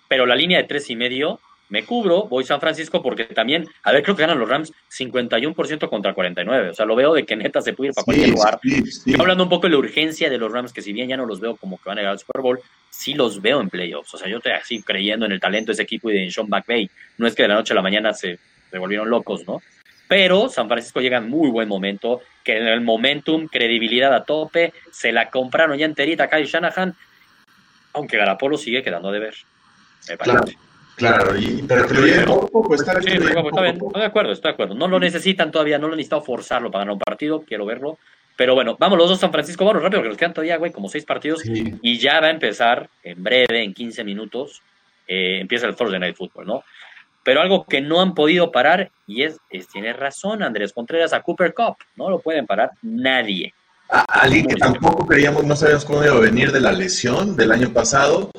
Pero la línea de tres y medio me cubro, voy San Francisco porque también, a ver, creo que ganan los Rams 51% contra 49. O sea, lo veo de que neta se puede ir para cualquier lugar. hablando un poco de la urgencia de los Rams, que si bien ya no los veo como que van a llegar al Super Bowl, sí los veo en playoffs. O sea, yo estoy así creyendo en el talento de ese equipo y de Sean McVay. No es que de la noche a la mañana se, se volvieron locos, ¿no? Pero San Francisco llega en muy buen momento, que en el momentum, credibilidad a tope, se la compraron ya enterita Kyle Shanahan, aunque Garapolo sigue quedando de ver. Me parece. Claro, y, pero que poco, está, sí, está, bien, estoy de acuerdo, estoy de acuerdo. No lo necesitan todavía, no lo han necesitado forzarlo para ganar un partido, quiero verlo. Pero bueno, vamos los dos San Francisco, vamos rápido, porque nos quedan todavía, güey, como seis partidos. Y ya va a empezar en breve, en 15 minutos, eh, empieza el Thursday Night Football, ¿no? Pero algo que no han podido parar, y es, es tiene razón Andrés Contreras, a Cooper Cup, no lo pueden parar nadie. A, alguien que tampoco creíamos, no sabíamos cómo iba a venir de la lesión del año pasado,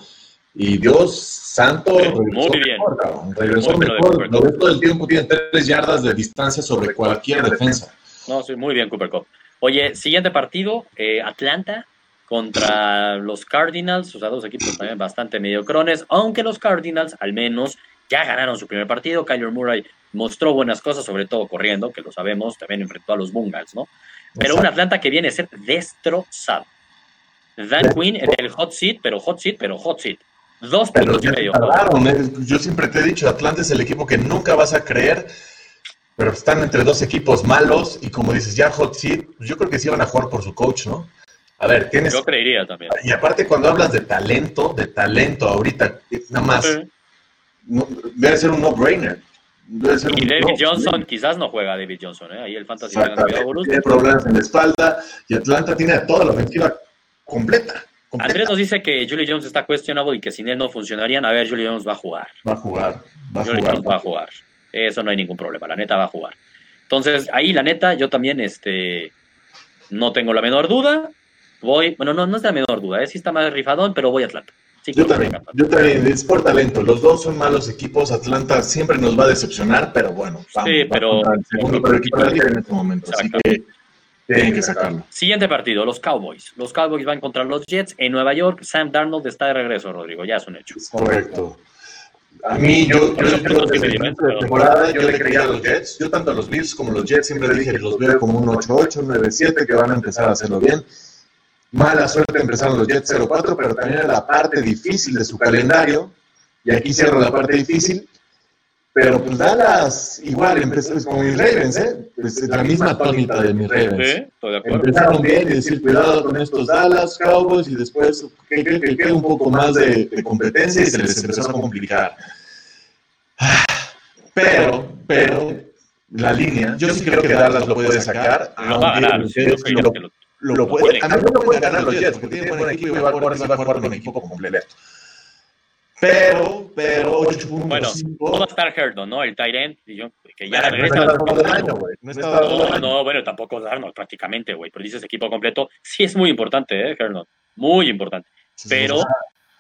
y Dios santo, muy bien. regresó muy mejor. Lo todo el tiempo tiene tres yardas de distancia sobre cualquier defensa. No, sí, muy bien, Cooper Cup. Oye, siguiente partido, eh, Atlanta contra los Cardinals, o sea, dos equipos también bastante mediocrones, aunque los Cardinals al menos ya ganaron su primer partido. Kyler Murray mostró buenas cosas, sobre todo corriendo, que lo sabemos, también enfrentó a los Bungals, ¿no? Pero un Atlanta que viene a ser destrozado. Dan Quinn en el hot seat, pero hot seat, pero hot seat. Dos y medio. ¿eh? Yo siempre te he dicho, Atlanta es el equipo que nunca vas a creer, pero están entre dos equipos malos y como dices, ya Hot Seat, yo creo que sí van a jugar por su coach, ¿no? A ver, tienes... Yo creería también. Y aparte cuando hablas de talento, de talento ahorita, nada más, debe ser un no-brainer. Y David Johnson quizás no juega David Johnson, ¿eh? ahí el fantasy tiene problemas en la espalda y Atlanta tiene toda la ofensiva completa. Andrés nos dice que Julie Jones está cuestionado y que sin él no funcionarían. A ver, Julie Jones va a jugar. Va a jugar. Va a jugar. Jones va a jugar. Eso no hay ningún problema. La neta va a jugar. Entonces, ahí la neta, yo también este, no tengo la menor duda. Voy, bueno, no, no es la menor duda, ¿eh? sí está más rifadón, pero voy a Atlanta. yo, también, yo también, es por talento. Los dos son malos equipos. Atlanta siempre nos va a decepcionar, pero bueno. Vamos, sí, pero. El segundo pero equipo de en este momento. Así que tienen que sacarlo. Siguiente partido, los Cowboys. Los Cowboys van contra los Jets en Nueva York. Sam Darnold está de regreso, Rodrigo. Ya es un hecho. Correcto. A mí, yo, yo, yo, yo temporada, yo le creía a los Jets. Yo tanto a los Bills como a los Jets siempre dije que los veo como un 8-8, 9-7, que van a empezar a hacerlo bien. Mala suerte empezaron los Jets 0-4, pero también era la parte difícil de su calendario. Y aquí cierro la parte difícil. Pero pues Dallas, igual, empezó como mis Ravens, ¿eh? Pues, la misma tónica de mis Ravens. Sí, estoy de acuerdo. Empezaron bien y decir, cuidado con estos Dallas Cowboys y después que, que, que un poco más de, competencia y se les empezó a complicar. Pero, pero, la línea, yo sí creo que Dallas lo puede sacar. Lo va a ganar, lo, lo, puede, ganar los Jets, porque tienen buen equipo y va a jugar, va a jugar con un equipo completo. Pero, pero 8.5. Bueno, no va a estar Herndon, ¿no? El Tyrant, que ya regresa. No, no, no, bueno, tampoco Darnold prácticamente, güey. Pero dices equipo completo. Sí es muy importante, ¿eh, Herndon? Muy importante. Pero,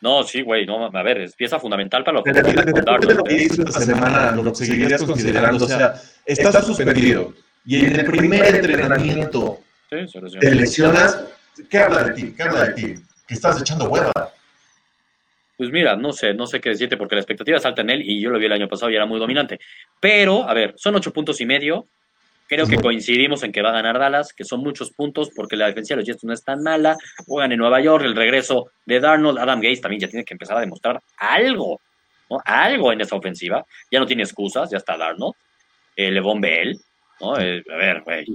no, sí, güey, no, a ver, es pieza fundamental para lo que lo que hizo esta semana, lo que seguirías considerando, o sea, estás suspendido y en el primer entrenamiento te lesionas, ¿qué habla de ti? ¿Qué habla de ti? Que estás echando hueva. Pues mira, no sé, no sé qué decirte porque la expectativa salta en él y yo lo vi el año pasado y era muy dominante. Pero, a ver, son ocho puntos y medio. Creo que coincidimos en que va a ganar Dallas, que son muchos puntos porque la defensa de los Jets no es tan mala. Juegan en Nueva York, el regreso de Darnold, Adam Gates también ya tiene que empezar a demostrar algo, ¿no? Algo en esa ofensiva. Ya no tiene excusas, ya está Darnold, eh, Levon Bell, ¿no? Eh, a ver, güey.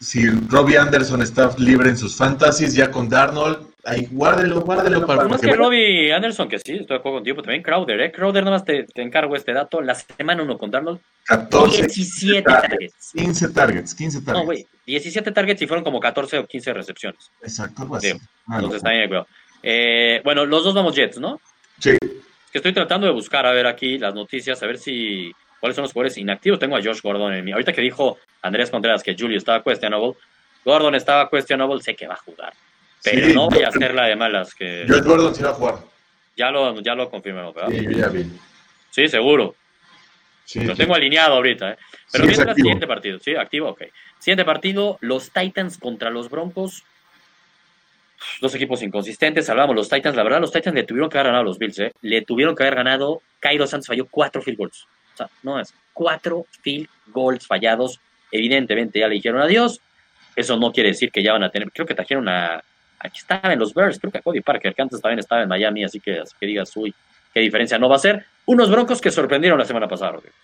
Si Robbie Anderson está libre en sus fantasies, ya con Darnold, Ahí, guárdelo, guárdelo para Más que Robbie Anderson, que sí, estoy de acuerdo contigo, también Crowder, ¿eh? Crowder, nada más te, te encargo este dato. La semana uno con Darnold, 14, 17 targets. 15 targets, 15 targets. No, güey, 17 targets y fueron como 14 o 15 recepciones. Exacto, algo así. Sí. Entonces está bien, creo. Eh, bueno, los dos vamos Jets, ¿no? Sí. Es que estoy tratando de buscar, a ver aquí las noticias, a ver si cuáles son los jugadores inactivos. Tengo a Josh Gordon en mí. Ahorita que dijo Andrés Contreras que Julio estaba questionable, Gordon estaba questionable, sé que va a jugar. Pero no voy a hacer la de malas. Que... Yo Gordon sí va a jugar. Ya lo, ya lo confirmamos, ¿verdad? Sí, ya vi. Sí, seguro. Sí, lo tengo alineado ahorita, ¿eh? Pero sí, mientras, siguiente partido. Sí, activo, ok. Siguiente partido, los Titans contra los Broncos. dos equipos inconsistentes. Hablábamos los Titans. La verdad, los Titans le tuvieron que haber ganado a los Bills, ¿eh? Le tuvieron que haber ganado. Cairo Santos falló cuatro field goals. O sea, no es cuatro field goals fallados. Evidentemente ya le dijeron adiós. Eso no quiere decir que ya van a tener. Creo que trajeron a. Aquí estaba en los Bears. Creo que a Cody Parker, que antes también estaba en Miami. Así que, así que digas, uy, qué diferencia no va a ser. Unos broncos que sorprendieron la semana pasada, Rodrigo.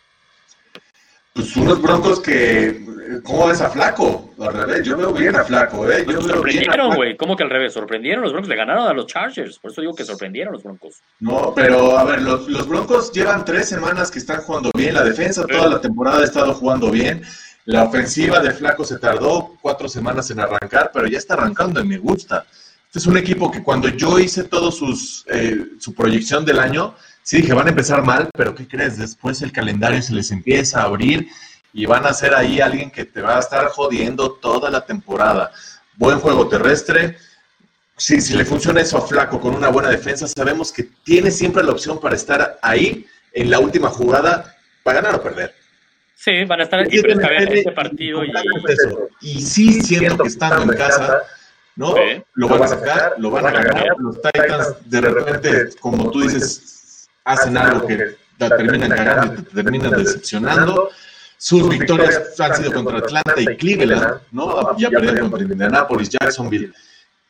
Pues unos broncos que. ¿Cómo ves a Flaco? Al revés, yo veo bien a Flaco, ¿eh? Yo sorprendieron, güey. ¿Cómo que al revés? Sorprendieron los broncos, le ganaron a los Chargers. Por eso digo que sorprendieron los broncos. No, pero a ver, los, los broncos llevan tres semanas que están jugando bien. La defensa toda la temporada ha estado jugando bien. La ofensiva de Flaco se tardó cuatro semanas en arrancar, pero ya está arrancando y me gusta. Este es un equipo que cuando yo hice todo sus, eh, su proyección del año, sí dije, van a empezar mal, pero ¿qué crees? Después el calendario se les empieza a abrir y van a ser ahí alguien que te va a estar jodiendo toda la temporada. Buen juego terrestre. Sí, si le funciona eso a Flaco con una buena defensa, sabemos que tiene siempre la opción para estar ahí en la última jugada para ganar o perder. Sí, van a estar aquí, pero este partido y... y sí siento que estando en casa, ¿no? Lo van a sacar, lo van a ganar. Los Titans de repente, como tú dices, hacen algo que terminan ganando y terminan decepcionando. Sus victorias han sido contra Atlanta y Cleveland, ¿no? Ya perdieron contra Indianapolis, Jacksonville.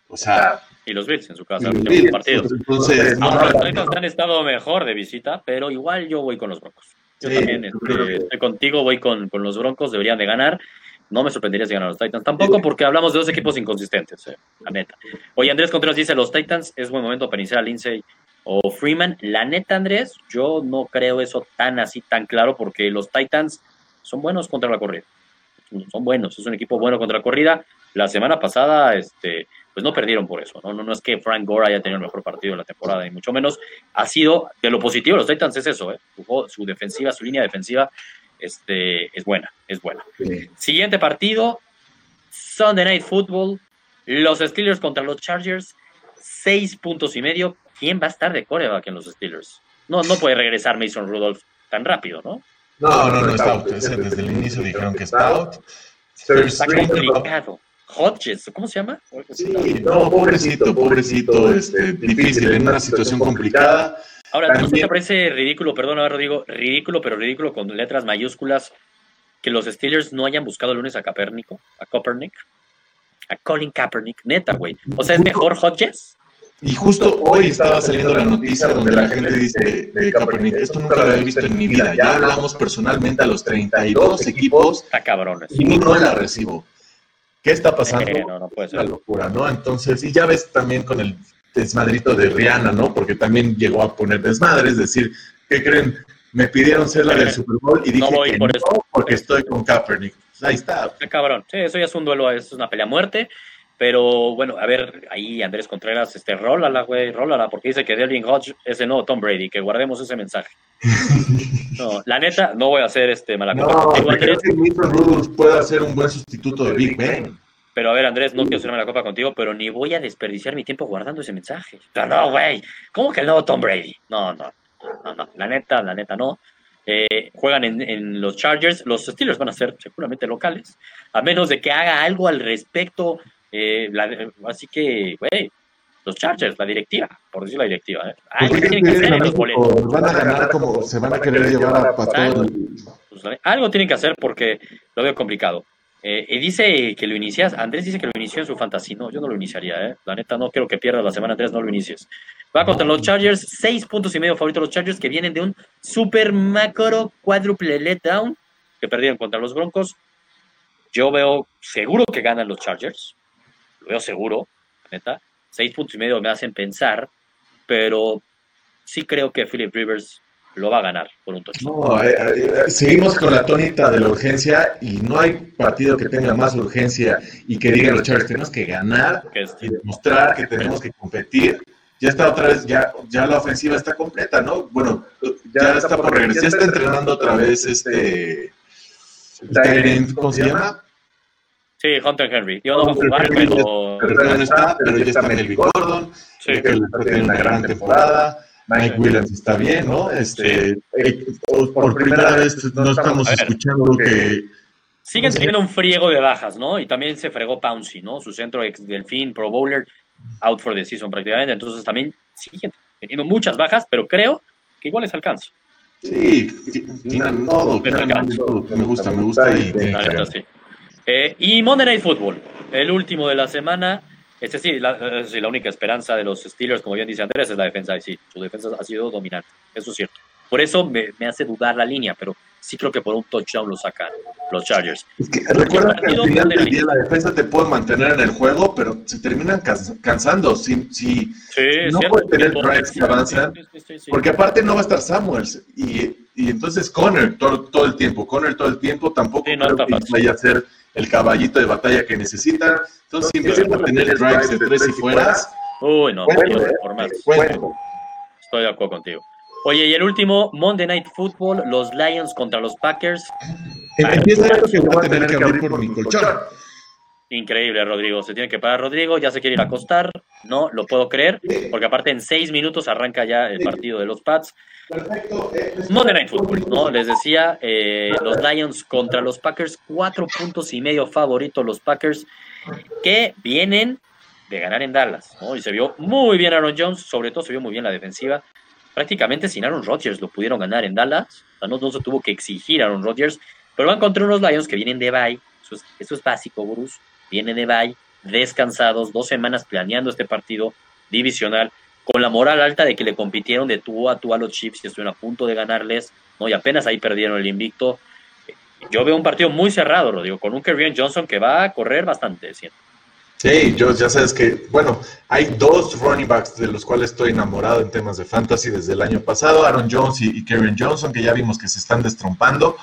O sea, y los Bills en su casa, el último partido. Entonces, Ahora, los Titans han estado mejor de visita, pero igual yo voy con los Broncos. Yo también este, estoy contigo, voy con, con, los Broncos, deberían de ganar. No me sorprendería si ganan los Titans tampoco, porque hablamos de dos equipos inconsistentes, eh, la neta. Oye, Andrés Contreras dice, los Titans es buen momento para iniciar a Lindsay o Freeman. La neta, Andrés, yo no creo eso tan así, tan claro, porque los Titans son buenos contra la corrida. Son buenos, es un equipo bueno contra la corrida. La semana pasada, este, pues no perdieron por eso. ¿no? No, no es que Frank Gore haya tenido el mejor partido de la temporada, y mucho menos. Ha sido de lo positivo los Titans es eso, ¿eh? su, defensiva, su línea defensiva este, es buena, es buena. Siguiente partido, Sunday Night Football, los Steelers contra los Chargers, seis puntos y medio. ¿Quién va a estar de coreback en los Steelers? No, no puede regresar Mason Rudolph tan rápido, ¿no? No, no, no, está out. Desde el inicio dijeron que está out. Está complicado. Hodges, ¿cómo se llama? Sí, no, pobrecito, pobrecito, este, difícil, en una situación complicada. Ahora, ¿no te parece ridículo, perdón, ahora digo ridículo, pero ridículo con letras mayúsculas, que los Steelers no hayan buscado el lunes a Capernico, a Copernic, a Colin Kaepernick, neta, güey? O sea, ¿es mejor Hodges? Y justo hoy estaba saliendo la noticia donde la gente dice de Kaepernick, esto nunca lo había visto en mi vida. Ya hablamos personalmente a los 32 equipos. Está cabrones. Y no la recibo. ¿Qué está pasando? no, no puede ser. La locura, ¿no? Entonces, y ya ves también con el desmadrito de Rihanna, ¿no? Porque también llegó a poner desmadre, es decir, ¿qué creen? Me pidieron ser la del Super Bowl y dije no voy por eso. porque estoy con Kaepernick. Ahí está. Está cabrón. Sí, eso ya es un duelo, es una pelea a muerte. Pero bueno, a ver, ahí Andrés Contreras, este, rólala, güey, rólala, porque dice que Delvin Hodge es el nuevo Tom Brady, que guardemos ese mensaje. *laughs* No, la neta, no voy a hacer este mala no, contigo, Andrés. que puede ser un buen sustituto de Big Ben. Pero a ver, Andrés, no quiero hacer mala copa contigo, pero ni voy a desperdiciar mi tiempo guardando ese mensaje. no, güey, ¿cómo que el nuevo Tom Brady? No, no, no, no, la neta, la neta no. Eh, juegan en, en, los Chargers, los Steelers van a ser seguramente locales, a menos de que haga algo al respecto eh, así que, güey, los Chargers, la directiva, por decir la directiva. ¿eh? Algo tienen que hacer los boletos. Van a ganar como se van a querer llevar a Patón. Pues, algo tienen que hacer porque lo veo complicado. Eh, y dice que lo inicias, Andrés dice que lo inició en su fantasía. No, yo no lo iniciaría, ¿eh? La neta, no quiero que pierdas la semana 3, no lo inicies. Va contra los Chargers, seis puntos y medio favorito los Chargers que vienen de un super macro cuádruple letdown que perdieron contra los Broncos. Yo veo seguro que ganan los Chargers lo veo seguro, neta. Seis puntos y medio me hacen pensar, pero sí creo que Philip Rivers lo va a ganar por un touchdown. No, eh, eh, seguimos con la tónica de la urgencia y no hay partido que tenga más urgencia y que diga los Chargers tenemos que ganar y demostrar que tenemos que competir. Ya está otra vez, ya, ya la ofensiva está completa, ¿no? Bueno, ya, está por regresar, ya está entrenando otra vez este, ¿cómo se llama? Sí, Hunter Henry. Yo no voy a jugar, pero... Pero no está, pero ya está Melvin Gordon, sí. que tiene una gran temporada. Mike Williams está bien, ¿no? Este, eh, por primera vez no estamos escuchando que... Siguen teniendo un friego de bajas, ¿no? Y también se fregó Pouncy, ¿no? Su centro ex Delfín, Pro Bowler. out for the season prácticamente, entonces también siguen teniendo muchas bajas, pero creo que igual les alcanza. Sí, todo, me gusta, me gusta. Y, eh, y Monday Night Football, el último de la semana. Este sí la, la única esperanza de los Steelers, como bien dice Andrés, es la defensa. Y sí, su defensa ha sido dominante, eso es cierto. Por eso me, me hace dudar la línea, pero sí creo que por un touchdown lo sacan los Chargers. Es que recuerda que al final del día la defensa te puede mantener en el juego, pero se terminan cansando. Si, si no puede tener drives que avanzan, porque aparte no va a estar Samuels. Y, y entonces Conner todo, todo, el tiempo, Conner todo el tiempo, tampoco creo que vaya a ser el caballito de batalla que necesita. Entonces, si empiezan a tener drives de tres y fueras. Uy, no, por más. Estoy de acuerdo contigo. Oye, y el último, Monday Night Football, los Lions contra los Packers. Empieza esto que voy a tener que abrir por mi colchón. Increíble, Rodrigo. Se tiene que parar Rodrigo, ya se quiere ir a acostar. No, lo puedo creer, porque aparte en seis minutos arranca ya el partido de los Pats. Monday Night Football, ¿no? Les decía, eh, los Lions contra los Packers, cuatro puntos y medio favoritos los Packers, que vienen de ganar en Dallas, ¿no? Y se vio muy bien Aaron Jones, sobre todo se vio muy bien la defensiva prácticamente sin Aaron Rodgers lo pudieron ganar en Dallas. O sea, no, se tuvo que exigir a Aaron Rodgers, pero van contra unos Lions que vienen de bye. Eso es, básico, Bruce. Vienen de bye, descansados, dos semanas planeando este partido divisional, con la moral alta de que le compitieron de tú a tú a los Chiefs y estuvieron a punto de ganarles, ¿no? Y apenas ahí perdieron el invicto. Yo veo un partido muy cerrado, lo digo, con un Kerryon Johnson que va a correr bastante, siento. Sí, yo ya sabes que, bueno, hay dos running backs de los cuales estoy enamorado en temas de fantasy desde el año pasado, Aaron Jones y, Kevin Johnson, que ya vimos que se están destrompando.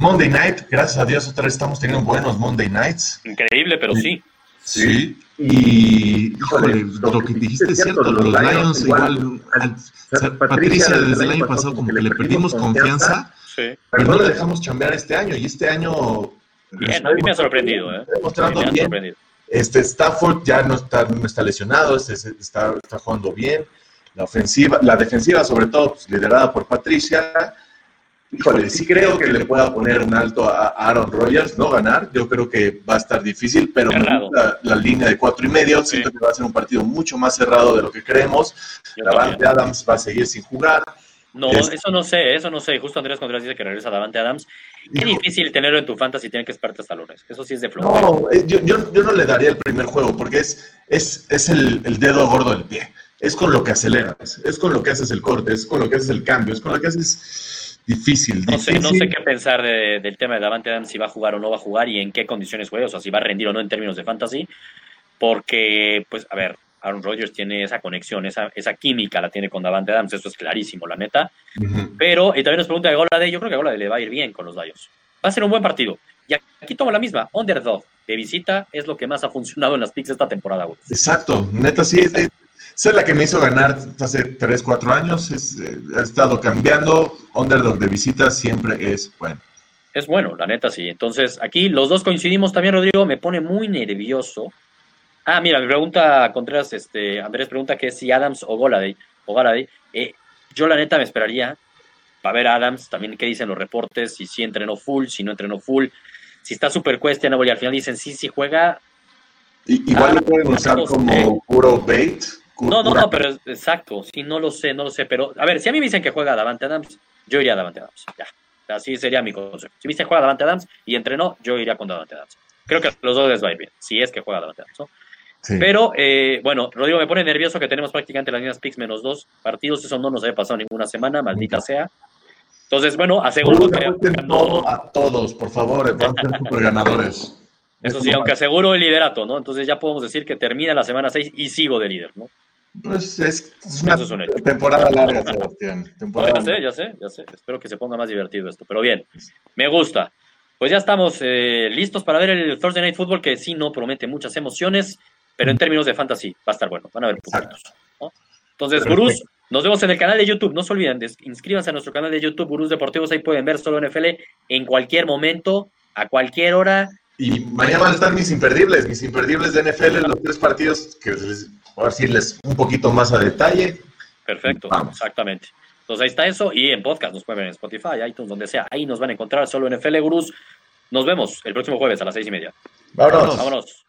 Monday Night, gracias a Dios otra vez estamos teniendo buenos Monday Nights. Increíble, pero sí. Sí, y híjole, lo que dijiste es cierto, los Lions igual, Patricia desde el año pasado como que le perdimos confianza, pero no le dejamos chambear este año y este año... Bien, a mí me ha sorprendido, ¿eh? me ha sorprendido. Este Stafford ya no está, no está lesionado, este, está, está jugando bien. La ofensiva, la defensiva, sobre todo, pues, liderada por Patricia. Híjole, sí creo que le pueda poner un alto a Aaron Rodgers, no ganar. Yo creo que va a estar difícil, pero la, línea de cuatro y medio. Siento que va a ser un partido mucho más cerrado de lo que creemos. La de Adams va a seguir sin jugar. No, eso no sé, eso no sé. Justo Andrés Contreras dice que regresa Davante Adams. Qué difícil tenerlo en tu fantasy y tiene que esperarte hasta lunes. Eso sí es de flojera. No, eh, yo, yo, no le daría el primer juego porque es, es, es el, el, dedo gordo del pie. Es con lo que aceleras, es con lo que haces el corte, es con lo que haces el cambio, es con lo que haces difícil. No sé, no sé qué pensar del tema de Davante Adams, si va a jugar o no va a jugar y en qué condiciones juega, o sea, si va a rendir o no en términos de fantasy. Porque, pues, a ver, Aaron Rodgers tiene esa conexión, esa, esa química la tiene con Davante Adams, eso es clarísimo, la neta. Pero, y también nos pregunta de Golade, yo creo que Golade le va a ir bien con los Lions. Va a ser un buen partido. Y aquí tomo la misma, underdog, de visita, es lo que más ha funcionado en las picks esta temporada, Exacto, neta, sí, es, es la que me hizo ganar hace 3, 4 años, eh, ha estado cambiando, underdog de visita siempre es bueno. Es bueno, la neta, sí. Entonces, aquí los dos coincidimos también, Rodrigo, me pone muy nervioso Ah, mira, me pregunta Contreras, este, Andrés pregunta que si Adams o Goladay, o Goladay, eh, yo la neta me esperaría para ver a Adams, también qué dicen los reportes, si sí entrenó full, si no entrenó full, si está super questionable y al final dicen sí, sí juega. igual lo pueden usar como puro bait. No, no, no, pero exacto, sí, no lo sé, no lo sé, pero a ver, si a mí me dicen que juega Davante Adams, yo iría a Davante Adams, ya. Así sería mi consejo. Si me dicen juega Davante Adams y entrenó, yo iría con Davante Adams. Creo que los dos les va a ir bien, si es que juega Davante Adams, ¿no? Pero, eh, bueno, Rodrigo, me pone nervioso que tenemos prácticamente las mismas picks menos dos partidos. Eso no nos había pasado ninguna semana, maldita sea. Entonces, bueno, aseguro que. a todos, por favor, van a ser super ganadores. Eso sí, aunque aseguro el liderato, ¿no? Entonces ya podemos decir que termina la semana 6 y sigo de líder, ¿no? Pues es, una temporada larga, Sebastián. ya sé, ya sé, ya sé. Espero que se ponga más divertido esto. Pero bien, me gusta. Pues ya estamos eh, listos para ver el Thursday Night Football, que sí no promete muchas emociones pero en términos de fantasy va a estar bueno, van a haber puntos. Entonces, Gurús, nos vemos en el canal de YouTube, no se olviden, inscríbanse a nuestro canal de YouTube, Gurús Deportivos, ahí pueden ver solo NFL en cualquier momento, a cualquier hora. Y mañana van a estar mis imperdibles, mis imperdibles de NFL, los tres partidos que les voy a decirles un poquito más a detalle. Perfecto, exactamente. Entonces ahí está eso, y en podcast nos pueden ver en Spotify, iTunes, donde sea, ahí nos van a encontrar solo NFL Gurús. Nos vemos el próximo jueves a las seis y media. Vámonos. Vámonos.